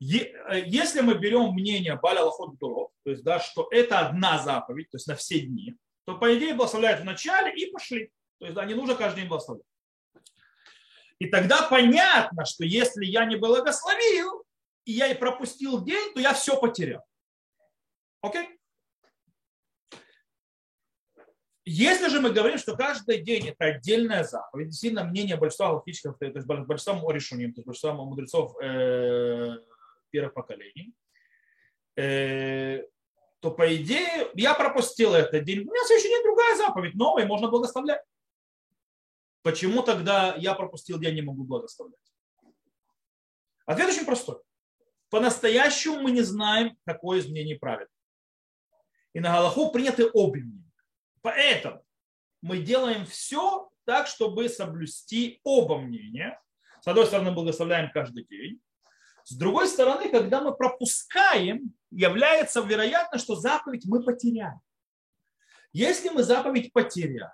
Э, если мы берем мнение Баля Лахот Дуров, то есть, да, что это одна заповедь, то есть на все дни, то, по идее, благословляют в начале и пошли. То есть, да, не нужно каждый день благословлять. И тогда понятно, что если я не благословил, и я и пропустил день, то я все потерял. Окей? Если же мы говорим, что каждый день это отдельная заповедь, действительно мнение большинства галактических, то есть большинства решений, то есть большинства мудрецов э, первых поколений, э, то по идее я пропустил этот день. У меня все еще нет другая заповедь, новая, можно благословлять. Почему тогда я пропустил день, не могу благословлять? Ответ очень простой. По-настоящему мы не знаем, какое из мнений правильно. И на Галаху приняты обе мнения. Поэтому мы делаем все так, чтобы соблюсти оба мнения. С одной стороны, благословляем каждый день. С другой стороны, когда мы пропускаем, является вероятно, что заповедь мы потеряем. Если мы заповедь потеряли,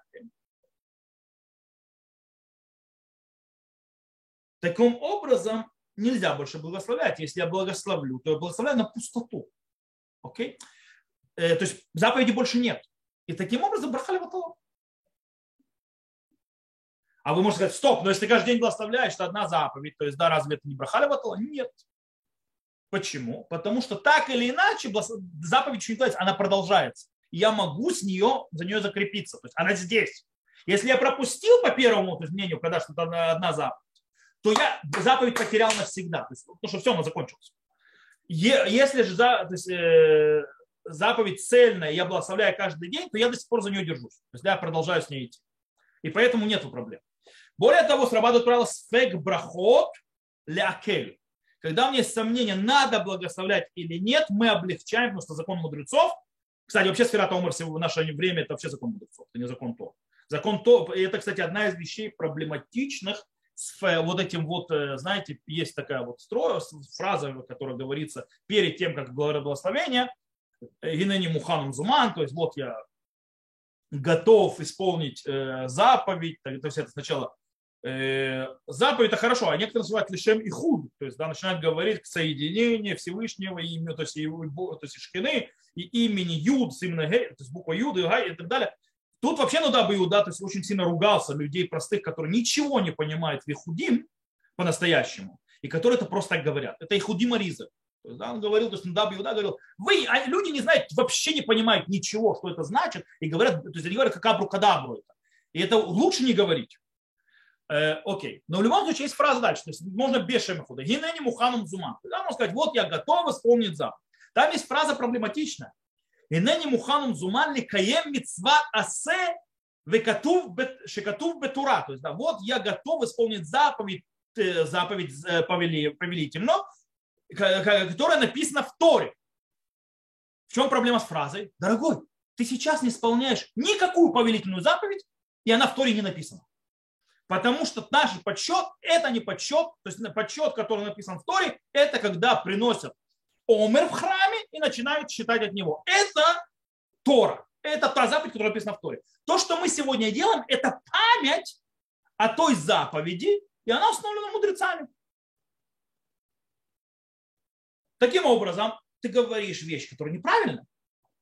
таким образом нельзя больше благословлять. Если я благословлю, то я благословляю на пустоту. Окей? Э, то есть заповеди больше нет. И таким образом брахали ваталом. А вы можете сказать, стоп, но если каждый день благословляешь, это одна заповедь, то есть да, разве это не брахали ваталом? Нет. Почему? Потому что так или иначе заповедь еще не является, она продолжается. И я могу с нее, за нее закрепиться. То есть она здесь. Если я пропустил по первому то есть, мнению, когда что-то одна заповедь, то я заповедь потерял навсегда. То есть, потому что все, она закончилась. Если же за, то есть, э, заповедь цельная, я благословляю каждый день, то я до сих пор за нее держусь. То есть я продолжаю с ней идти. И поэтому нет проблем. Более того, срабатывает правило сфек брахот лякель. Когда у меня есть сомнения, надо благословлять или нет, мы облегчаем, потому что закон мудрецов, кстати, вообще сфера Томар в наше время это вообще закон мудрецов, это не закон То. Закон То, и это, кстати, одна из вещей проблематичных с вот этим вот, э, знаете, есть такая вот строя, фраза, которая говорится перед тем, как говорят благословение, Гинени Муханом Зуман, то есть вот я готов исполнить э, заповедь, то есть это сначала заповедь это хорошо, а некоторые называют лишем и худ, то есть да, начинают говорить к соединению Всевышнего имени, то есть, и, то есть шкины, и имени Юд, с именно Гей, то есть буква Юд и Гай и так далее. Тут вообще ну да бы Иуда то есть очень сильно ругался людей простых, которые ничего не понимают в Ихудим по-настоящему, и которые это просто так говорят. Это Ихудим Ариза. Да, он говорил, то есть Надаб Иуда говорил, вы, а люди не знают, вообще не понимают ничего, что это значит, и говорят, то есть они говорят, как абру-кадабру это. И это лучше не говорить. Э, окей. Но в любом случае есть фраза дальше. То есть можно без шемахуда. Гинени муханом зуман. Тогда можно сказать, вот я готов исполнить заповедь. Там есть фраза проблематичная. Гинени муханом зуман ли каем мицват асе шекатув бетура. То есть, да, вот я готов исполнить заповедь, э, заповедь э, повелительно, которая написана в Торе. В чем проблема с фразой? Дорогой, ты сейчас не исполняешь никакую повелительную заповедь, и она в Торе не написана. Потому что наш подсчет – это не подсчет, то есть подсчет, который написан в Торе, это когда приносят омер в храме и начинают считать от него. Это Тора. Это та заповедь, которая написана в Торе. То, что мы сегодня делаем, это память о той заповеди, и она установлена мудрецами. Таким образом, ты говоришь вещь, которая неправильна,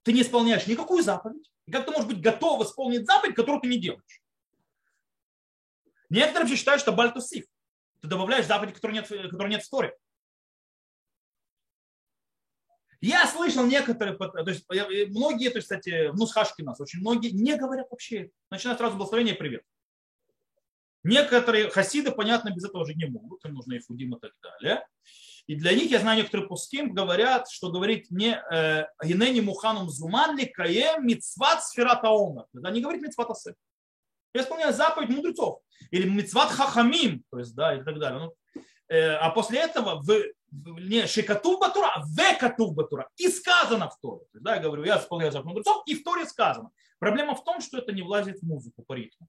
ты не исполняешь никакую заповедь. И как ты можешь быть готов исполнить заповедь, которую ты не делаешь? Некоторые вообще считают, что бальтусиф. Ты добавляешь заповедь, которой нет, которой нет в сторе. Я слышал некоторые, то есть многие, то есть, кстати, в Нусхашке нас очень многие не говорят вообще. Начинают сразу благословение привет. Некоторые хасиды, понятно, без этого жить не могут, им нужно и фудим и так далее. И для них, я знаю, некоторые пуским говорят, что говорить не э, гинени муханум зуманли каем мицват сферата омер. Да не говорит мицват асе. Я исполняю заповедь мудрецов. Или мицват хахамим, то есть, да, и так далее. Ну, э, а после этого в, в не шикатув батура, а векатув батура. И сказано в Торе. есть, да, я говорю, я исполняю заповедь мудрецов, и в Торе сказано. Проблема в том, что это не влазит в музыку по ритму,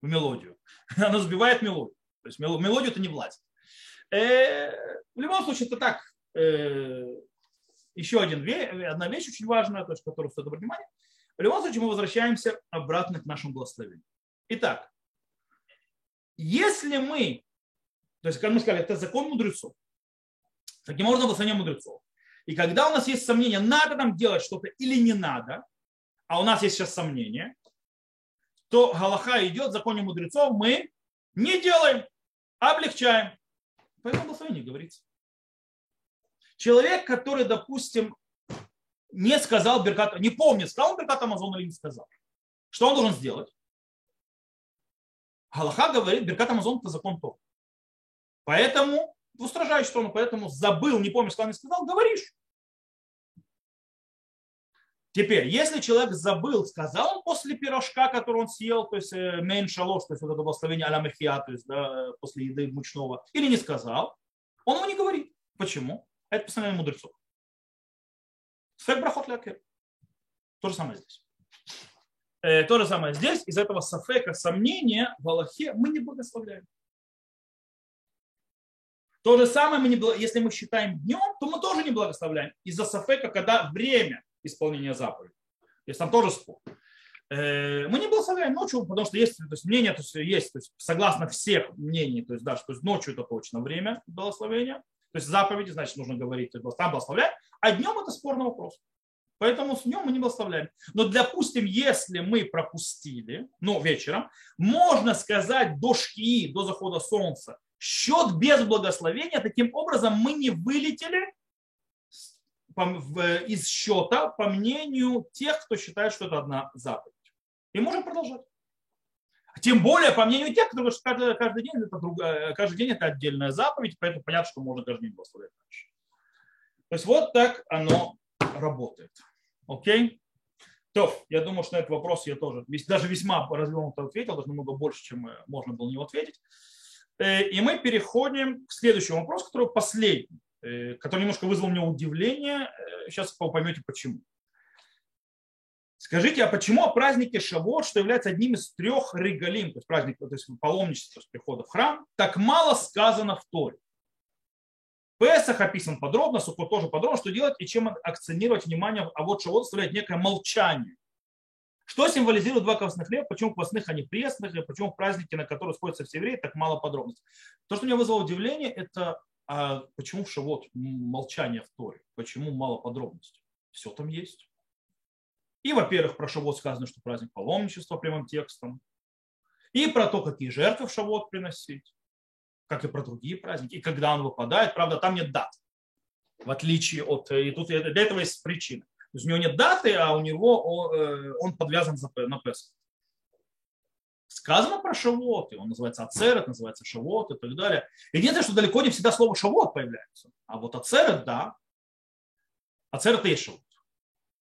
в мелодию. (laughs) Она сбивает мелодию. То есть мелодию это не влазит. Э, в любом случае, это так, э, еще один, одна вещь очень важная, то есть, которую стоит обратить внимание. В любом случае, мы возвращаемся обратно к нашему благословению. Итак, если мы, то есть, как мы сказали, это закон мудрецов, таким образом благословение мудрецов. И когда у нас есть сомнение, надо нам делать что-то или не надо, а у нас есть сейчас сомнение, то Галаха идет, в законе мудрецов, мы не делаем, облегчаем. Поэтому благословение говорится. Человек, который, допустим, не сказал Беркат, не помнит, сказал он Беркат Амазон или не сказал. Что он должен сделать? Галаха говорит, Беркат Амазон это закон то. Поэтому в устражающую сторону, поэтому забыл, не помнишь, сказал, не сказал, говоришь. Теперь, если человек забыл, сказал он после пирожка, который он съел, то есть э, мейн шалош, то есть вот это благословение аля махия, то есть да, после еды мучного, или не сказал, он ему не говорит. Почему? Это постановление мудрецов. Сфек брахот лякер. То же самое здесь. Э, то же самое здесь. Из этого сафека, сомнения в Аллахе мы не благословляем. То же самое, мы не, если мы считаем днем, то мы тоже не благословляем. Из-за сафека, когда время исполнения заповеди. Есть там тоже спор. Э, мы не благословляем ночью, потому что есть то есть, мнение, то есть, есть то есть, согласно всех мнений, то есть, да, что ночью это точно время благословения. То есть заповеди, значит, нужно говорить, там благословлять, а днем это спорный вопрос. Поэтому с днем мы не благословляем. Но, допустим, если мы пропустили, ну, вечером, можно сказать до шки, до захода солнца, счет без благословения, таким образом мы не вылетели из счета по мнению тех, кто считает, что это одна заповедь. И можем продолжать. Тем более, по мнению тех, которые каждый, каждый, день это другая, каждый день это отдельная заповедь, поэтому понятно, что можно каждый день благословлять дальше. То есть вот так оно работает. Окей? То, я думаю, что на этот вопрос я тоже даже весьма развернуто ответил, даже намного больше, чем можно было на него ответить. Э, и мы переходим к следующему вопросу, который последний, э, который немножко вызвал у меня удивление. Э, сейчас вы поймете почему. Скажите, а почему о празднике Шавот, что является одним из трех регалим, то есть праздник, то есть паломничество с прихода в храм, так мало сказано в Торе? Песах описан подробно, Сукот тоже подробно, что делать и чем акцентировать внимание, а вот Шавот составляет некое молчание. Что символизирует два квасных хлеба, почему квасных, а не пресных, и почему в празднике, на которые сходятся все евреи, так мало подробностей. То, что меня вызвало удивление, это а почему в Шавот молчание в Торе, почему мало подробностей. Все там есть. И, во-первых, про Шавот сказано, что праздник паломничества прямым текстом. И про то, какие жертвы в Шавот приносить. Как и про другие праздники. И когда он выпадает. Правда, там нет дат. В отличие от... И тут для этого есть причина. То есть у него нет даты, а у него э, он подвязан на Песах. Сказано про Шавот, и он называется Ацерет, называется Шавот и так далее. Единственное, что далеко не всегда слово Шавот появляется. А вот Ацерет, да. Ацерет и Шавот.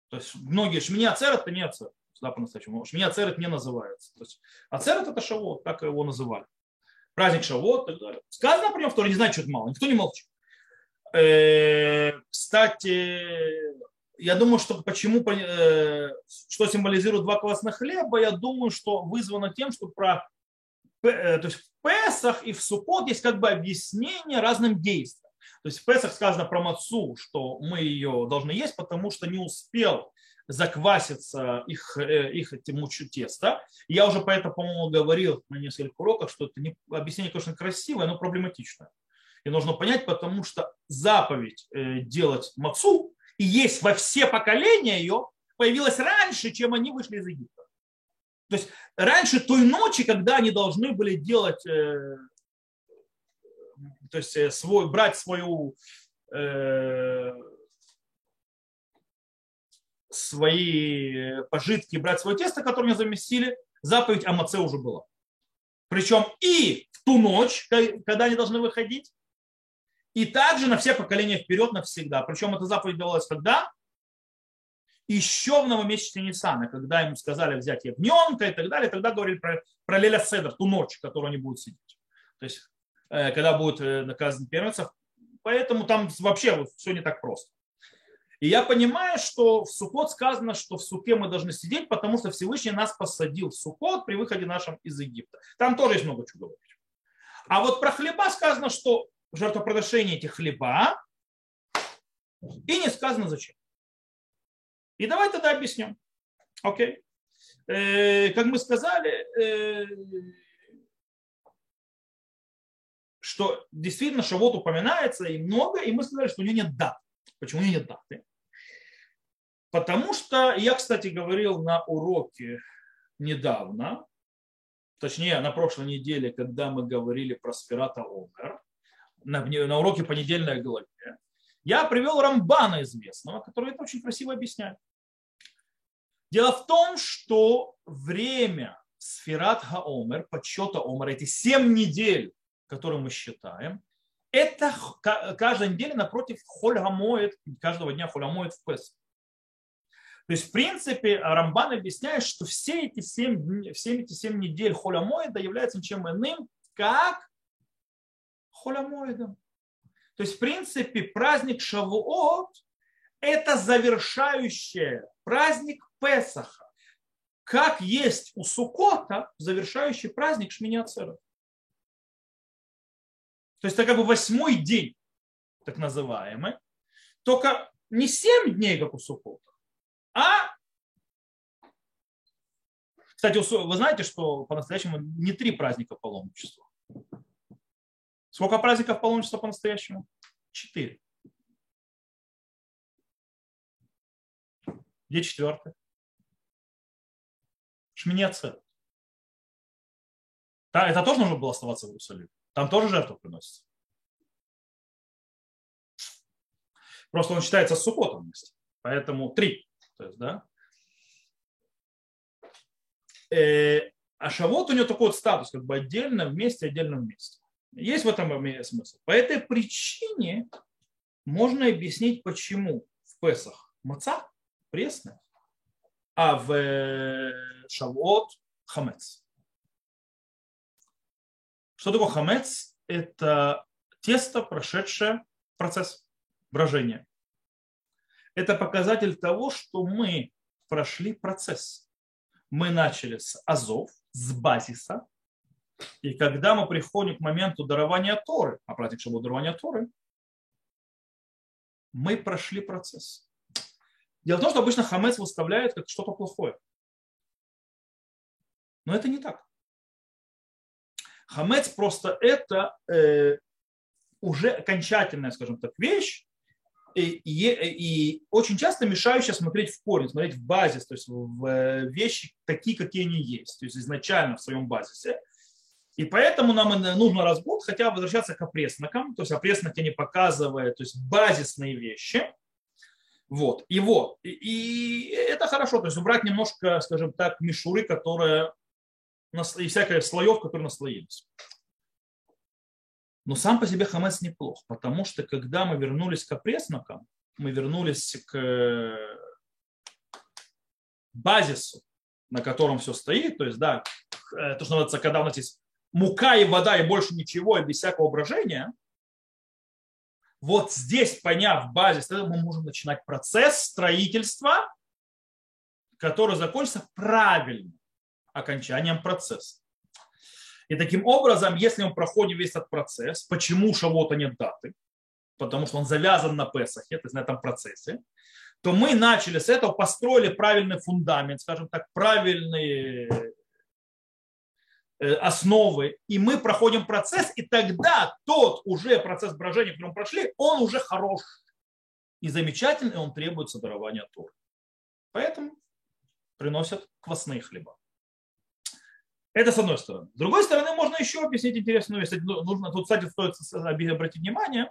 То есть многие шмини ацерет это не ацерет. Да, по-настоящему. Шмини ацерет не называется. То есть ацерет это шавот, так его называли. Праздник шавот и так далее. Сказано про него, который не знает, что это мало. Никто не молчит. Э, кстати, я думаю, что почему, э, что символизирует два классных хлеба, я думаю, что вызвано тем, что про э, то есть в Песах и в Суккот есть как бы объяснение разным действиям. То есть в Песах сказано про мацу, что мы ее должны есть, потому что не успел закваситься их, э, их мучу теста. Я уже по этому, по-моему, говорил на нескольких уроках, что это не, объяснение, конечно, красивое, но проблематичное. И нужно понять, потому что заповедь э, делать мацу и есть во все поколения ее появилась раньше, чем они вышли из Египта. То есть раньше той ночи, когда они должны были делать э, то есть э, свой, брать свою, э, свои пожитки, брать свое тесто, которое они заместили, заповедь о маце уже была. Причем и в ту ночь, когда они должны выходить, и также на все поколения вперед навсегда. Причем эта заповедь давалась когда? Еще в новомесячце Ниссана, когда ему сказали взять ягненка и так далее, тогда говорили про, про Леля Седер, ту ночь, которую они будут сидеть. То есть Э, когда будет э, наказан первенцев. Поэтому там вообще все не так просто. И я понимаю, что в Сукот сказано, что в Суке мы должны сидеть, потому что Всевышний нас посадил в Сукот при выходе нашем из Египта. Там тоже есть много чего говорить. А вот про хлеба сказано, что жертвоприношение этих хлеба, и не сказано зачем. И давай тогда объясним. Окей. Э, как мы сказали, что действительно Шавот упоминается и много, и мы сказали, что у него нет дат. Почему у него нет даты? Потому что я, кстати, говорил на уроке недавно, точнее на прошлой неделе, когда мы говорили про Спирата Омер, на, на уроке понедельной главе, я привел Рамбана известного, который это очень красиво объясняет. Дело в том, что время Сферат Хаомер, подсчета Омера, эти семь недель который мы считаем, это каждая неделя напротив хольгамоет, каждого дня хольгамоет в Песах. То есть, в принципе, Рамбан объясняет, что все эти семь, все эти семь недель холямоида являются ничем иным, как холямоидом. То есть, в принципе, праздник Шавуот – это завершающий праздник Песаха. Как есть у Сукота завершающий праздник Шминиацера. То есть это как бы восьмой день, так называемый. Только не семь дней, как у Сукота, а Кстати, вы знаете, что по-настоящему не три праздника паломничества. Сколько праздников паломничества по-настоящему? Четыре. Где четвертый? Шминеца. Да, это тоже нужно было оставаться в Иерусалиме. Там тоже жертва приносится. Просто он считается с сукотом вместе. Поэтому три. То есть, да. Э, а шавот у него такой вот статус, как бы отдельно вместе, отдельно вместе. Есть в этом смысл. По этой причине можно объяснить, почему в Песах маца пресная, а в э, Шавот хамец. Что такое хамец? Это тесто, прошедшее процесс брожения. Это показатель того, что мы прошли процесс. Мы начали с азов, с базиса, и когда мы приходим к моменту дарования Торы, а праздник Шаббат дарования Торы, мы прошли процесс. Дело в том, что обычно хамец выставляет как что-то плохое. Но это не так. Хамец просто это э, уже окончательная, скажем так, вещь, и, и, и очень часто мешающая смотреть в корень, смотреть в базис, то есть в э, вещи такие, какие они есть, то есть изначально в своем базисе. И поэтому нам нужно раз в год хотя возвращаться к опреснокам, то есть опресноки не показывают, то есть базисные вещи, вот. И вот. И, и это хорошо. То есть убрать немножко, скажем так, мишуры, которые и всякое слоев, которые наслоились. Но сам по себе хамец неплох, потому что когда мы вернулись к опреснокам, мы вернулись к базису, на котором все стоит, то есть, да, то, что называется, когда у нас есть мука и вода и больше ничего, и без всякого брожения – вот здесь, поняв базис, мы можем начинать процесс строительства, который закончится правильным окончанием процесса. И таким образом, если мы проходим весь этот процесс, почему Шавота нет даты, потому что он завязан на Песахе, то есть на этом процессе, то мы начали с этого, построили правильный фундамент, скажем так, правильные Э, основы, и мы проходим процесс, и тогда тот уже процесс брожения, который мы прошли, он уже хорош и замечательный, он требует дарования Торы. Поэтому приносят квасные хлеба. Это с одной стороны. С другой стороны, можно еще объяснить интересную вещь. Ну, нужно, тут, кстати, стоит обратить внимание.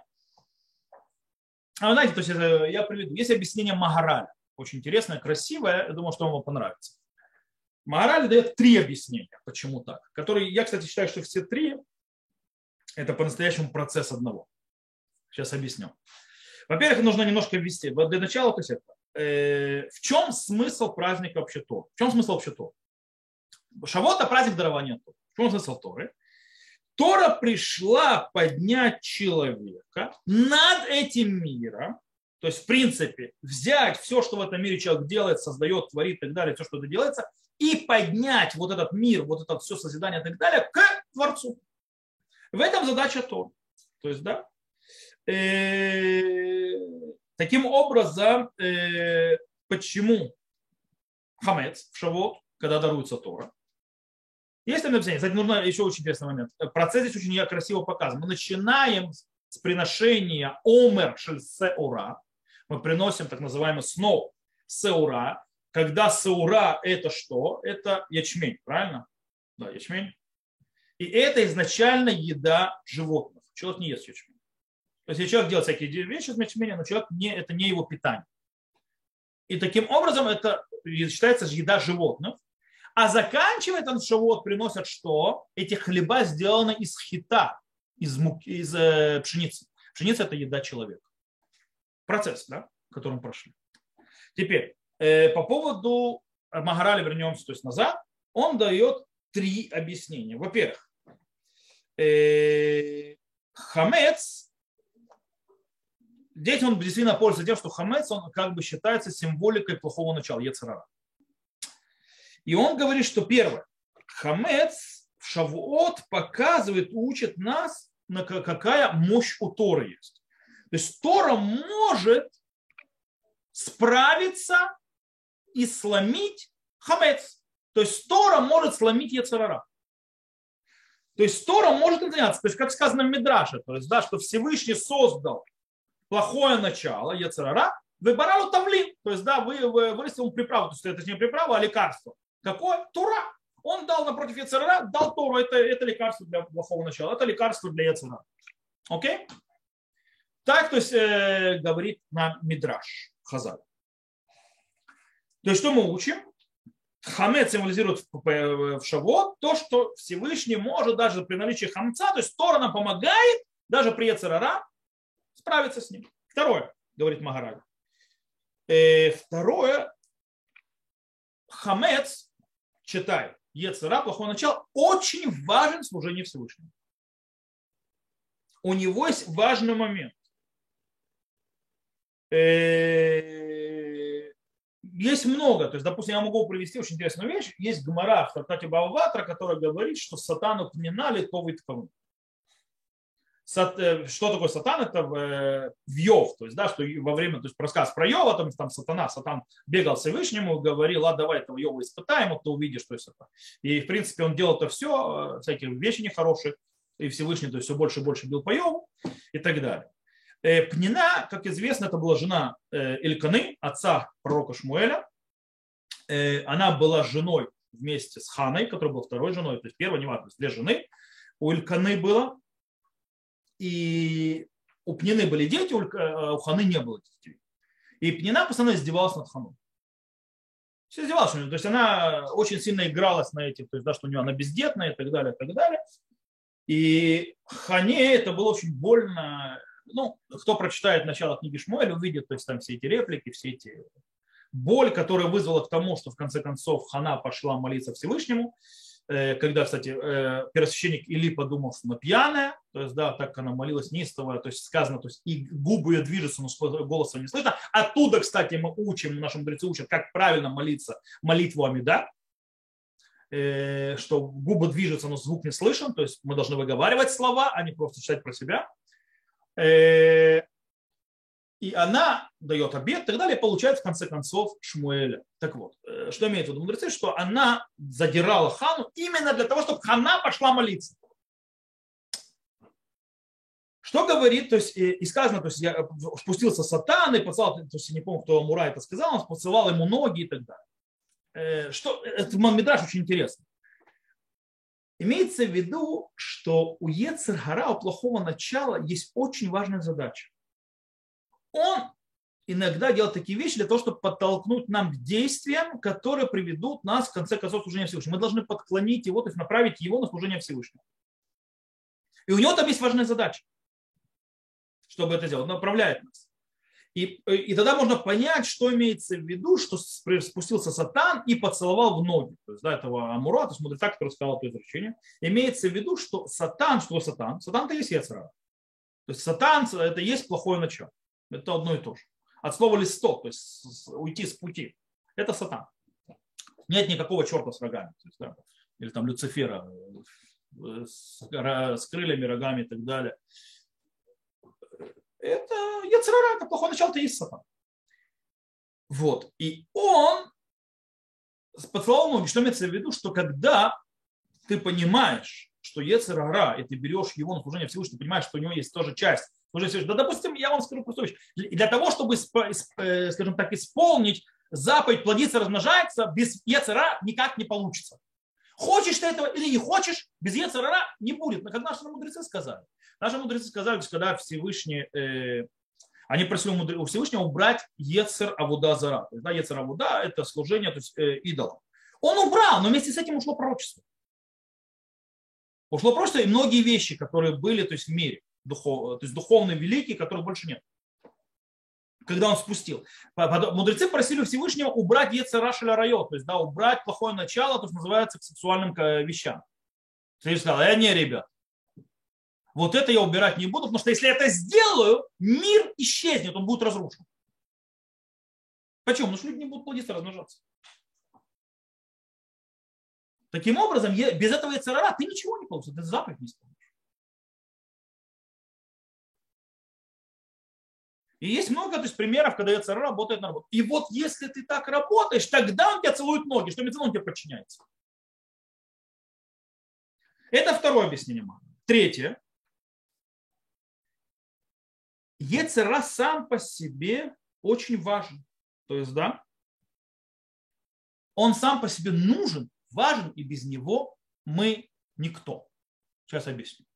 А знаете, то есть я приведу. Есть объяснение Магараля. Очень интересное, красивое. Я думаю, что вам понравится. Мораль дает три объяснения, почему так. Которые, я, кстати, считаю, что все три это по-настоящему процесс одного. Сейчас объясню. Во-первых, нужно немножко ввести. Для начала, то есть это, э, в чем смысл праздника вообще то? В чем смысл вообще то? Шавот – это праздник дарования Торы. В чем смысл Торы? Тора пришла поднять человека над этим миром, то есть, в принципе, взять все, что в этом мире человек делает, создает, творит и так далее, все, что это делается, и поднять вот этот мир, вот это все созидание и так далее к Творцу. В этом задача Тор. То есть, да, э, таким образом, э, почему хамец в Шавот, когда даруется Тора, есть там написание, кстати, нужно еще очень интересный момент. Процесс здесь очень красиво показан. Мы начинаем с приношения омер шель сеура. Мы приносим так называемый снов сеура, когда саура это что? Это ячмень, правильно? Да, ячмень. И это изначально еда животных. Человек не ест ячмень. То есть человек делает всякие вещи с ячменем, но человек не, это не его питание. И таким образом это считается еда животных. А заканчивает он шавот, приносят что? Эти хлеба сделаны из хита, из, муки, из э, пшеницы. Пшеница – это еда человека. Процесс, да, которым прошли. Теперь, Э, по поводу Магараля вернемся то есть назад, он дает три объяснения. Во-первых, э, хамец, здесь он действительно пользуется тем, что хамец, он как бы считается символикой плохого начала, Ецерара. И он говорит, что первое, хамец в Шавуот показывает, учит нас, на какая мощь у Торы есть. То есть Тора может справиться и сломить хамец. То есть Тора может сломить Ецарара. То есть Тора может им заняться. То есть, как сказано в Мидраше, то есть, да, что Всевышний создал плохое начало, Ецарара, выбирал тавлин. То есть, да, вы вырастил приправу. То есть, это не приправа, а лекарство. Какое? Тура. Он дал напротив Ецарара, дал Тору. Это, это лекарство для плохого начала. Это лекарство для Ецарара. Окей? Так, то есть, э, говорит нам Мидраш, Хазаль. То есть, что мы учим? Хамед символизирует в Шавот то, что Всевышний может даже при наличии хамца, то есть Тора помогает даже при Ецерара справиться с ним. Второе, говорит Магараль. Э, второе, хамец, читай, Ецера, плохое начало, очень важен в служении Всевышнему. У него есть важный момент. Э, есть много. То есть, допустим, я могу привести очень интересную вещь. Есть гмара в Тартате Бауватра, которая говорит, что сатану тминали то витковым. Э, что такое сатан? Это в Йов, то есть, да, что во время, то есть, рассказ про Йова, там, там сатана, сатан бегал Всевышнему, говорил, а давай этого Йова испытаем, вот ты увидишь, что есть это. И, в принципе, он делал это все, э, всякие вещи нехорошие, и Всевышний то есть, все больше и больше бил по Йову и так далее. Э, Пнина, как известно, это была жена Эльканы, отца пророка Шмуэля. Она была женой вместе с Ханой, которая была второй женой, то есть первая, не важно, две жены. У Эльканы было и у Пнины были дети, у э, Ханы не было детей. И Пнина постоянно издевалась над Ханой. Все издевалась. То есть она очень сильно игралась на этих, то есть, да, что у нее она бездетная и так далее, и так далее. И Хане это было очень больно. Ну, кто прочитает начало книги Шмуэль, увидит, то есть там все эти реплики, все эти боль, которая вызвала к тому, что в конце концов Хана пошла молиться Всевышнему. Э, когда, кстати, э, первосвященник Или подумал, что она пьяная, то есть, да, так она молилась неистово, то есть сказано, то есть и губы ее движутся, но голоса не слышно. Оттуда, кстати, мы учим, наши мудрецы учат, как правильно молиться молитву Амида, э, что губы движутся, но звук не слышен, то есть мы должны выговаривать слова, а не просто читать про себя и она дает обед и так далее, получает в конце концов Шмуэля. Так вот, э, что имеет в виду мудрецы, что она задирала хану именно для того, чтобы хана пошла молиться. Что говорит, то есть, и сказано, то есть я э, спустился сатан и поцеловал, то есть я не помню, кто Мура это сказал, он поцеловал ему ноги и так далее. Э, что, это Мамидраш очень интересно. Имеется в виду, что у Ецергара, у плохого начала, есть очень важная задача он иногда делает такие вещи для того, чтобы подтолкнуть нам к действиям, которые приведут нас, в конце концов, к служению Всевышнему. Мы должны подклонить его, то есть направить его на служение Всевышнему. И у него там есть важная задача, чтобы это сделать. Он направляет нас. И, и тогда можно понять, что имеется в виду, что спустился сатан и поцеловал в ноги. То есть, да, этого Амура, то есть мудреца, который сказал это изречение. Имеется в виду, что сатан, что сатан? Сатан это есть яцера. То есть сатан это есть плохое начало. Это одно и то же. От слова листок, то есть уйти с пути. Это сатан. Нет никакого черта с рогами. То есть, да, или там Люцифера э, с, с крыльями, рогами и так далее. Это Яцерара, это плохое начало, это есть сатан. Вот. И он поцеловал ноги. Что имеется в виду? Что когда ты понимаешь, что Ецерара, и ты берешь его на служение Всевышнего, ты понимаешь, что у него есть тоже часть уже все. Да, допустим, я вам скажу простую вещь. Для того, чтобы, э, скажем так, исполнить заповедь плодиться, размножается, без яцера никак не получится. Хочешь ты этого или не хочешь, без яцера не будет. Но как наши мудрецы сказали. Наши мудрецы сказали, что когда Всевышний, э, они просили у Всевышнего убрать Ецер Авуда Зара. То есть, да, Ецер Авуда – это служение то есть, э, идолам. Он убрал, но вместе с этим ушло пророчество. Ушло пророчество и многие вещи, которые были то есть, в мире духов, то есть духовный великий, которого больше нет. Когда он спустил. Мудрецы просили Всевышнего убрать Ецерашеля Райо, то есть да, убрать плохое начало, то, что называется, к сексуальным вещам. Всевышний сказал, я не, ребят, вот это я убирать не буду, потому что если я это сделаю, мир исчезнет, он будет разрушен. Почему? Потому что люди не будут плодиться, размножаться. Таким образом, без этого яцерара ты ничего не получишь, ты заповедь не исполнишь. И есть много то есть, примеров, когда ЕЦР работает на работу. И вот если ты так работаешь, тогда он тебя целует ноги, что он тебе подчиняется. Это второе объяснение. Третье. Ецера сам по себе очень важен. То есть, да, он сам по себе нужен, важен, и без него мы никто. Сейчас объясню.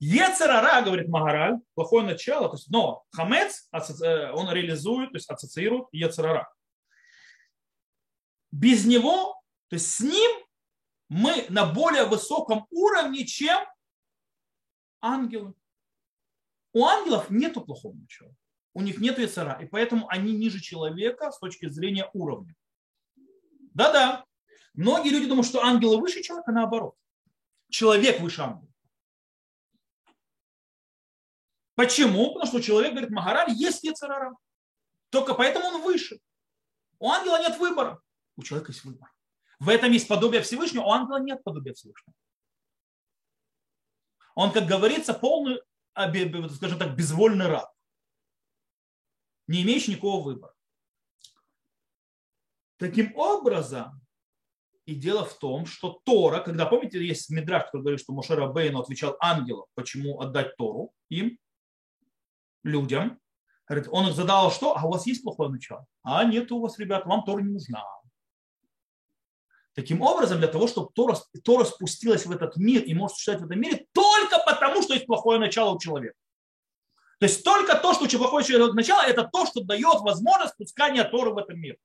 Ецерара, говорит Магараль, плохое начало, то есть, но хамец, э, он реализует, то есть ассоциирует Ецерара. Без него, то есть с ним мы на более высоком уровне, чем ангелы. У ангелов нет плохого начала. У них нет яцера. И поэтому они ниже человека с точки зрения уровня. Да-да. Многие люди думают, что ангелы выше человека, наоборот. Человек выше ангела. Почему? Потому что человек, говорит, Магараль, есть яцерара. Только поэтому он выше. У ангела нет выбора. У человека есть выбор. В этом есть подобие Всевышнего, у ангела нет подобия Всевышнего. Он, как говорится, полный, скажем так, безвольный раб, не имеющий никакого выбора. Таким образом, и дело в том, что Тора, когда, помните, есть Мидраш, который говорит, что Мошера Бейну отвечал ангелам, почему отдать Тору им, людям, он их задал что? А у вас есть плохое начало? А нет у вас, ребят, вам Тора не нужна. Таким образом, для того, чтобы Тора, Тора спустилась в этот мир и может существовать в этом мире, только потому, что есть плохое начало у человека. То есть только то, что у плохое начало, это то, что дает возможность спускания Торы в этом мир.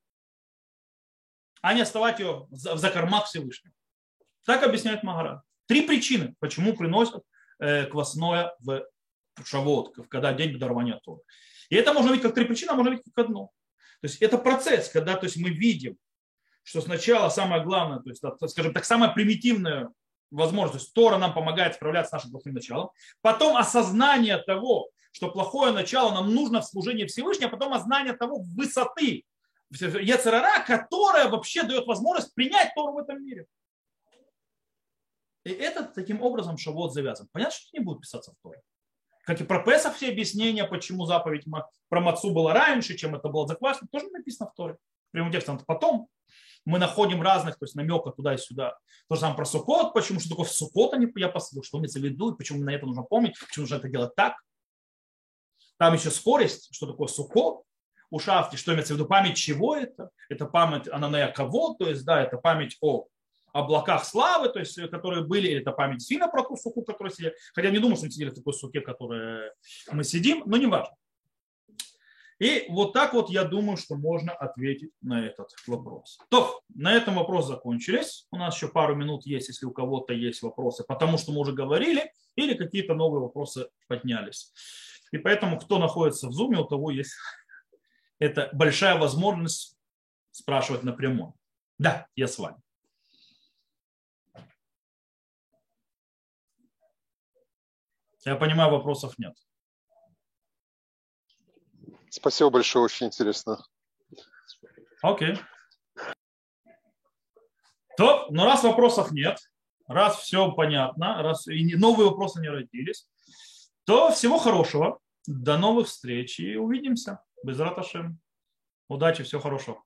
А не оставать ее в закормах Всевышнего. Так объясняет Магара. Три причины, почему приносят э, квасное в шавот, когда день дарования Торы. И это можно видеть как три причины, а можно видеть как одно. То есть это процесс, когда то есть мы видим что сначала самое главное, то есть, скажем так, самая примитивная возможность, Тора нам помогает справляться с нашим плохим началом, потом осознание того, что плохое начало нам нужно в служении Всевышнего, а потом осознание того высоты Ецерара, которая вообще дает возможность принять Тору в этом мире. И это таким образом Шавот завязан. Понятно, что не будет писаться в Торе. Как и про Песах все объяснения, почему заповедь про Мацу была раньше, чем это было заквашено, тоже написано в Торе. Прямым текстом потом мы находим разных, то есть намеков туда и сюда. То же самое про Сукот, почему что такое Сукот, они, я посмотрел, что имеется в виду, почему на это нужно помнить, почему нужно это делать так. Там еще скорость, что такое Сукот, у шафти, что имеется в виду, память чего это? Это память Ананея кого, то есть, да, это память о облаках славы, то есть, которые были, это память Фина про ту суку, которая сидели. Хотя не думаю, что мы сидели в такой суке, в которой мы сидим, но не важно. И вот так вот я думаю, что можно ответить на этот вопрос. То, на этом вопрос закончились. У нас еще пару минут есть, если у кого-то есть вопросы, потому что мы уже говорили, или какие-то новые вопросы поднялись. И поэтому, кто находится в зуме, у того есть (laughs) это большая возможность спрашивать напрямую. Да, я с вами. Я понимаю, вопросов нет. Спасибо большое, очень интересно. Окей. То, но раз вопросов нет, раз все понятно, раз и новые вопросы не родились, то всего хорошего. До новых встреч и увидимся. Без раташем. Удачи, всего хорошего.